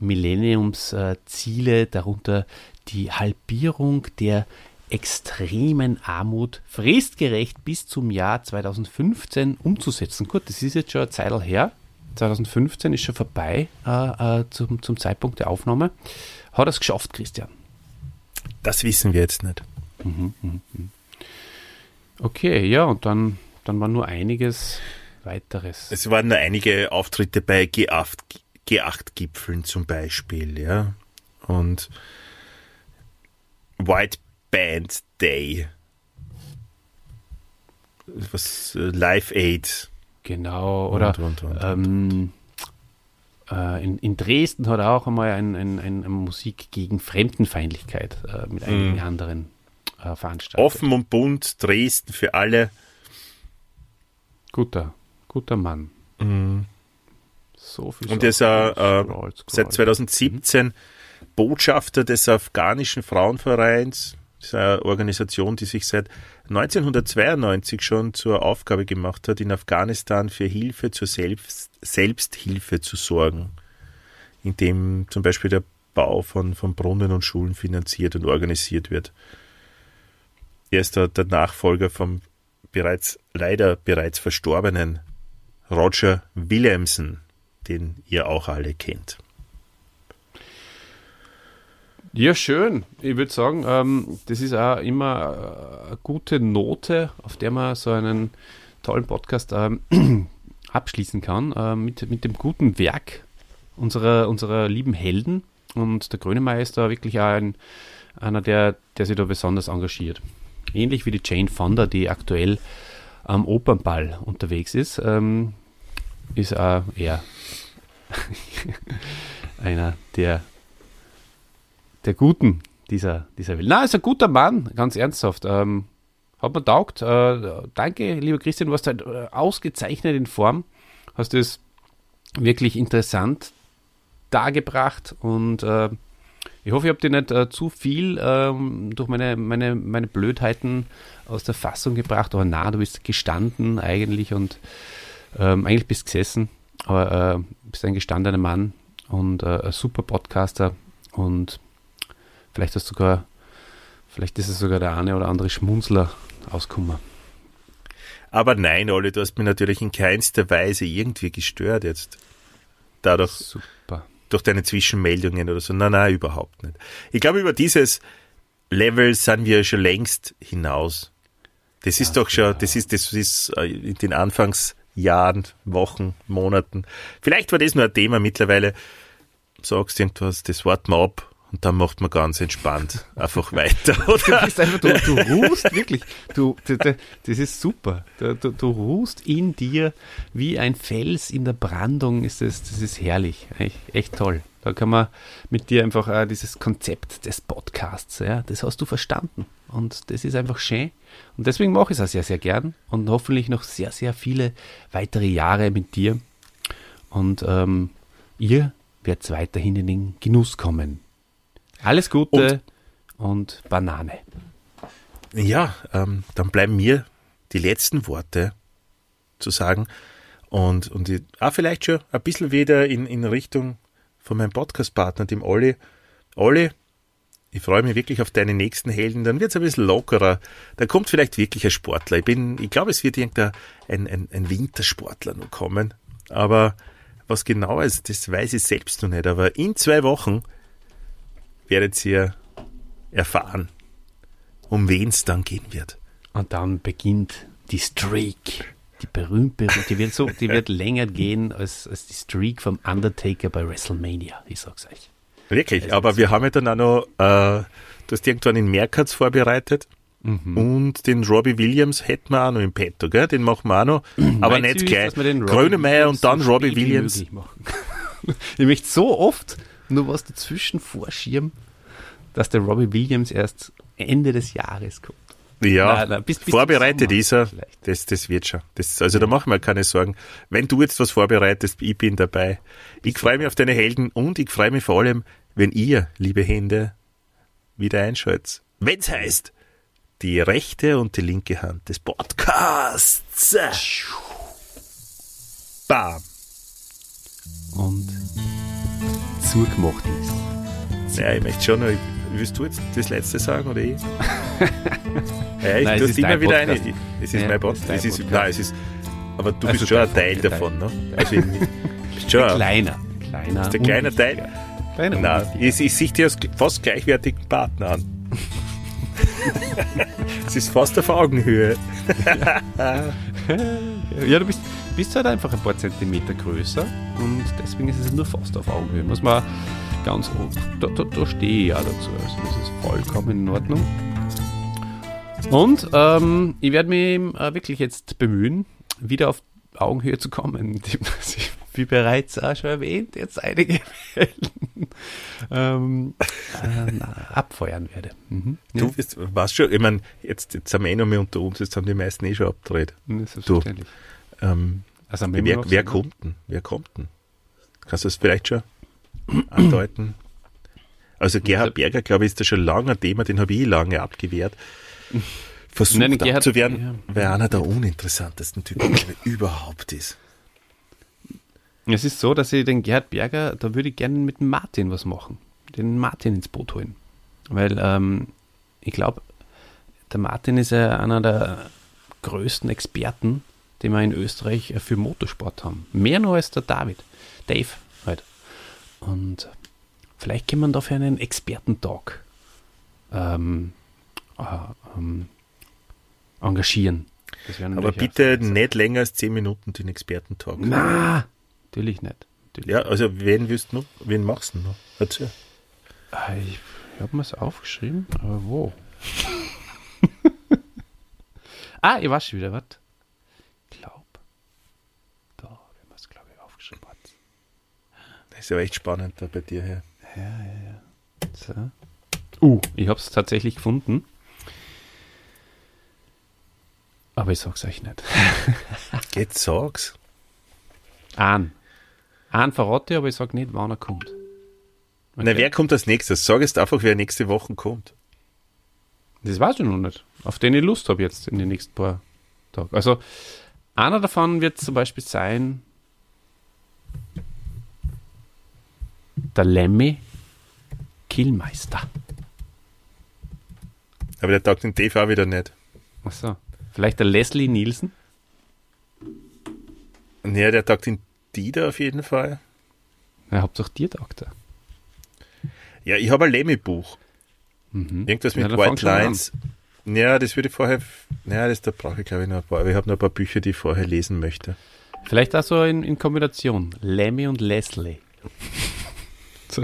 [SPEAKER 2] Millenniumsziele, darunter die Halbierung der extremen Armut fristgerecht bis zum Jahr 2015 umzusetzen. Gut, das ist jetzt schon eine Zeit her. 2015 ist schon vorbei äh, äh, zum, zum Zeitpunkt der Aufnahme. Hat er es geschafft, Christian?
[SPEAKER 1] Das wissen wir jetzt nicht.
[SPEAKER 2] Okay, ja, und dann, dann war nur einiges weiteres.
[SPEAKER 1] Es waren nur einige Auftritte bei G8, G8-Gipfeln zum Beispiel, ja. Und White Band Day. Was äh, Live Aid.
[SPEAKER 2] Genau, oder
[SPEAKER 1] Und, und, und,
[SPEAKER 2] ähm, äh, in, in Dresden hat er auch einmal ein, ein, ein, eine Musik gegen Fremdenfeindlichkeit äh, mit einigen anderen äh, veranstaltet.
[SPEAKER 1] Offen und bunt, Dresden für alle.
[SPEAKER 2] Guter, guter Mann. So viel
[SPEAKER 1] Und er ist äh, seit 2017 Botschafter des afghanischen Frauenvereins. Eine Organisation, die sich seit 1992 schon zur Aufgabe gemacht hat, in Afghanistan für Hilfe zur Selbst Selbsthilfe zu sorgen, indem zum Beispiel der Bau von, von Brunnen und Schulen finanziert und organisiert wird. Er ist der, der Nachfolger vom bereits leider bereits verstorbenen Roger Williamson, den ihr auch alle kennt.
[SPEAKER 2] Ja, schön. Ich würde sagen, ähm, das ist auch immer äh, eine gute Note, auf der man so einen tollen Podcast ähm, abschließen kann, äh, mit, mit dem guten Werk unserer, unserer lieben Helden. Und der Grönemeyer ist da wirklich auch ein, einer, der, der sich da besonders engagiert. Ähnlich wie die Jane Fonda, die aktuell am Opernball unterwegs ist, ähm, ist auch er einer der der Guten dieser, dieser Welt. Na, ist ein guter Mann, ganz ernsthaft. Ähm, hat mir taugt. Äh, danke, lieber Christian, du warst halt äh, ausgezeichnet in Form. Hast es wirklich interessant dargebracht und äh, ich hoffe, ich habe dir nicht äh, zu viel ähm, durch meine, meine, meine Blödheiten aus der Fassung gebracht, aber na, du bist gestanden eigentlich und ähm, eigentlich bist gesessen, aber äh, bist ein gestandener Mann und äh, ein super Podcaster und Vielleicht hast du sogar, vielleicht ist es sogar der eine oder andere Schmunzler ausgekommen.
[SPEAKER 1] Aber nein, Olli, du hast mich natürlich in keinster Weise irgendwie gestört jetzt. Dadurch,
[SPEAKER 2] Super.
[SPEAKER 1] durch deine Zwischenmeldungen oder so. Nein, nein, überhaupt nicht. Ich glaube, über dieses Level sind wir schon längst hinaus. Das ist doch schon, das ist, das ist äh, in den Anfangsjahren, Wochen, Monaten. Vielleicht war das nur ein Thema. Mittlerweile sagst irgendwas, das warten wir ab und dann macht man ganz entspannt einfach weiter,
[SPEAKER 2] Du
[SPEAKER 1] oder?
[SPEAKER 2] bist einfach, du, du ruhst wirklich. Du, du, du, das ist super. Du, du, du ruhst in dir wie ein Fels in der Brandung. Ist das, das ist herrlich. Echt, echt toll. Da kann man mit dir einfach äh, dieses Konzept des Podcasts, ja, das hast du verstanden. Und das ist einfach schön. Und deswegen mache ich es auch sehr, sehr gern. Und hoffentlich noch sehr, sehr viele weitere Jahre mit dir. Und ähm, ihr werdet weiterhin in den Genuss kommen. Alles Gute und Banane.
[SPEAKER 1] Ja, ähm, dann bleiben mir die letzten Worte zu sagen und, und ich, auch vielleicht schon ein bisschen wieder in, in Richtung von meinem Podcast-Partner, dem Olli. Olli, ich freue mich wirklich auf deine nächsten Helden, dann wird es ein bisschen lockerer, dann kommt vielleicht wirklich ein Sportler. Ich bin, ich glaube, es wird irgendein ein, ein, ein Wintersportler noch kommen, aber was genau ist, das weiß ich selbst noch nicht, aber in zwei Wochen werdet ihr erfahren, um wen es dann gehen wird.
[SPEAKER 2] Und dann beginnt die Streak. Die berühmt, berühmt die wird so, die wird länger gehen als, als die Streak vom Undertaker bei WrestleMania. Ich sag's euch.
[SPEAKER 1] Wirklich, aber wir haben ja dann auch noch, äh, du hast irgendwann in Merkatz vorbereitet
[SPEAKER 2] Mhm.
[SPEAKER 1] und den Robbie Williams hätten wir auch noch im Petto, gell? Den machen wir auch noch, aber nicht gleich. Grönemeyer und dann
[SPEAKER 2] so
[SPEAKER 1] Robbie Williams.
[SPEAKER 2] ich möchte so oft nur was dazwischen vorschieben, dass der Robbie Williams erst Ende des Jahres kommt.
[SPEAKER 1] Ja,
[SPEAKER 2] Nein, nein, bis- bis
[SPEAKER 1] vorbereitet ist er. Das, das wird schon. Das, also da machen wir keine Sorgen. Wenn du jetzt was vorbereitest, ich bin dabei. Ich freue mich auf deine Helden und ich freue mich vor allem, wenn ihr, liebe Hände, wieder einschaltet. Wenn's heißt, die rechte und die linke Hand des Podcasts. Bam.
[SPEAKER 2] Und zugemacht ist.
[SPEAKER 1] Ja, ich möchte schon noch, willst du jetzt das letzte sagen oder ich? ja, ich
[SPEAKER 2] Nein, es
[SPEAKER 1] tue
[SPEAKER 2] ist
[SPEAKER 1] immer wieder
[SPEAKER 2] Podcast.
[SPEAKER 1] eine. Es ist
[SPEAKER 2] Ja,
[SPEAKER 1] mein
[SPEAKER 2] es
[SPEAKER 1] Podcast. Es ist, nein, es ist, aber du
[SPEAKER 2] Also
[SPEAKER 1] bist schon ein Teil davon, ne? Also, ich bist schon ein,
[SPEAKER 2] Kleiner. Kleiner.
[SPEAKER 1] der kleine
[SPEAKER 2] unwichtiger.
[SPEAKER 1] Teil.
[SPEAKER 2] Kleiner.
[SPEAKER 1] Nein, ich, ich sehe dich als fast gleichwertigen Partner an. Es ist fast auf Augenhöhe.
[SPEAKER 2] Ja, du bist, bist halt einfach ein paar Zentimeter größer und deswegen ist es nur fast auf Augenhöhe. Muss man ganz, da, da, da stehe ich ja dazu. Also das ist vollkommen in Ordnung. Und ähm, ich werde mich äh, wirklich jetzt bemühen, wieder auf Augenhöhe zu kommen, indem ich, wie bereits auch schon erwähnt, jetzt einige Helden ähm, äh, abfeuern werde. Mhm.
[SPEAKER 1] Du bist, weißt schon, ich meine, jetzt, jetzt sind wir eh noch mehr unter uns, jetzt haben die meisten eh schon abgedreht.
[SPEAKER 2] Ja, selbstverständlich.
[SPEAKER 1] Ähm,
[SPEAKER 2] Also,
[SPEAKER 1] wer wer
[SPEAKER 2] so-
[SPEAKER 1] kommt denn? Wer kommt denn? Kannst du das vielleicht schon andeuten? Also Gerhard Berger, glaube ich, ist da schon lange ein Thema, den habe ich lange abgewehrt. Versucht
[SPEAKER 2] Nein, Gerhard-
[SPEAKER 1] abzuwehren,
[SPEAKER 2] ja.
[SPEAKER 1] weil er einer der uninteressantesten Typen überhaupt ist.
[SPEAKER 2] Es ist so, dass ich den Gerhard Berger, da würde ich gerne mit dem Martin was machen. Den Martin ins Boot holen. Weil ähm, ich glaube, der Martin ist ja einer der größten Experten, die wir in Österreich für Motorsport haben. Mehr noch als der David. Dave halt. Und vielleicht kann man dafür einen Expertentalk ähm, äh, ähm, engagieren.
[SPEAKER 1] Aber bitte nicht länger als 10 Minuten den Expertentalk.
[SPEAKER 2] Na, natürlich nicht. Natürlich
[SPEAKER 1] Ja, also wen willst du noch? Wen machst du noch? Erzähl.
[SPEAKER 2] Ah, Ich, ich habe mir es aufgeschrieben, aber wo? ah, ich weiß schon wieder, was? Ich glaube, da ich mir es, glaube ich, aufgeschrieben.
[SPEAKER 1] Das ist ja echt spannend da bei dir her.
[SPEAKER 2] So. Uh, ich habe es tatsächlich gefunden. Aber ich sag's euch nicht.
[SPEAKER 1] Jetzt sag's.
[SPEAKER 2] An. An verrate ich, aber ich sag nicht, wann er kommt.
[SPEAKER 1] Na, wer kommt als nächstes? Sag jetzt einfach, wer nächste Woche kommt.
[SPEAKER 2] Das weiß ich noch nicht. Auf den ich Lust habe jetzt in den nächsten paar Tagen. Also, einer davon wird zum Beispiel sein der Lemmy Killmeister.
[SPEAKER 1] Aber der taugt den TV wieder nicht.
[SPEAKER 2] Achso. Vielleicht der Leslie Nielsen.
[SPEAKER 1] Ja, der taugt den Dieter auf jeden Fall.
[SPEAKER 2] Ja, Hauptsache Tiertakter.
[SPEAKER 1] Ja, ich habe ein Lemmy-Buch.
[SPEAKER 2] Mhm.
[SPEAKER 1] Irgendwas mit
[SPEAKER 2] ja,
[SPEAKER 1] White Lines. Ja, das würde ich vorher. Ja, das da brauche ich glaube ich noch ein paar. Ich habe noch ein paar Bücher, die ich vorher lesen möchte.
[SPEAKER 2] Vielleicht auch so in, in Kombination. Lemmy und Leslie.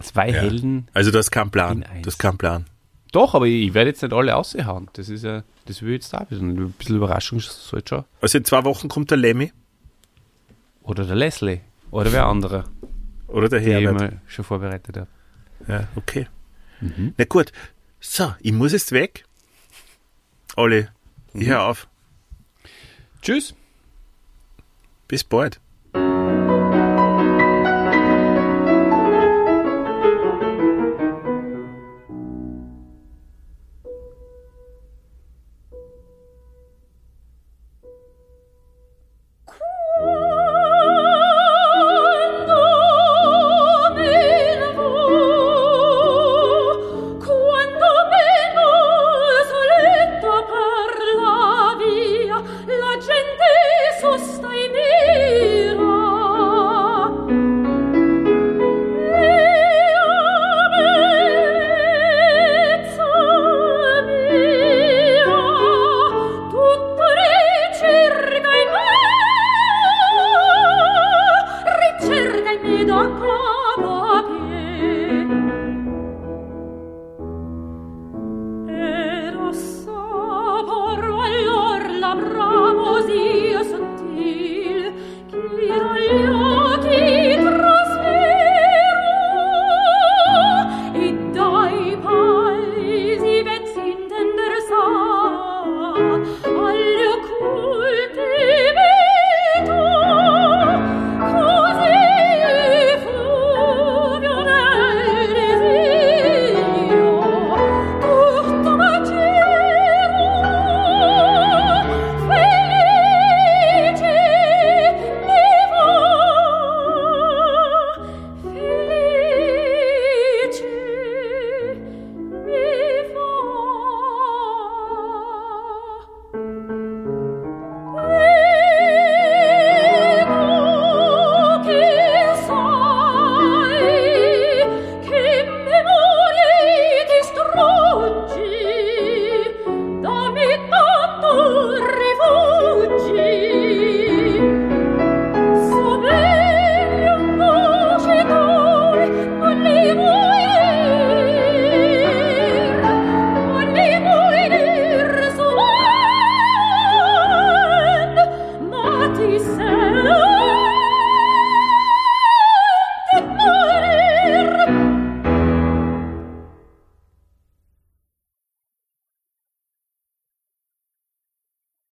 [SPEAKER 1] Zwei
[SPEAKER 2] ja.
[SPEAKER 1] Helden.
[SPEAKER 2] Also das kann Plan. Das kann Plan.
[SPEAKER 1] Doch, aber ich werde jetzt nicht alle aussehen. Das ist ja, das will ich jetzt da ein bisschen. Überraschung sollte schon.
[SPEAKER 2] Also in zwei Wochen kommt der Lemmy.
[SPEAKER 1] Oder der Leslie. Oder wer andere.
[SPEAKER 2] Oder der Herbert.
[SPEAKER 1] Den ich schon vorbereitet habe.
[SPEAKER 2] Ja, okay. Mhm. Na gut. So, ich muss jetzt weg. Alle, ich mhm. höre auf.
[SPEAKER 1] Tschüss.
[SPEAKER 2] Bis bald.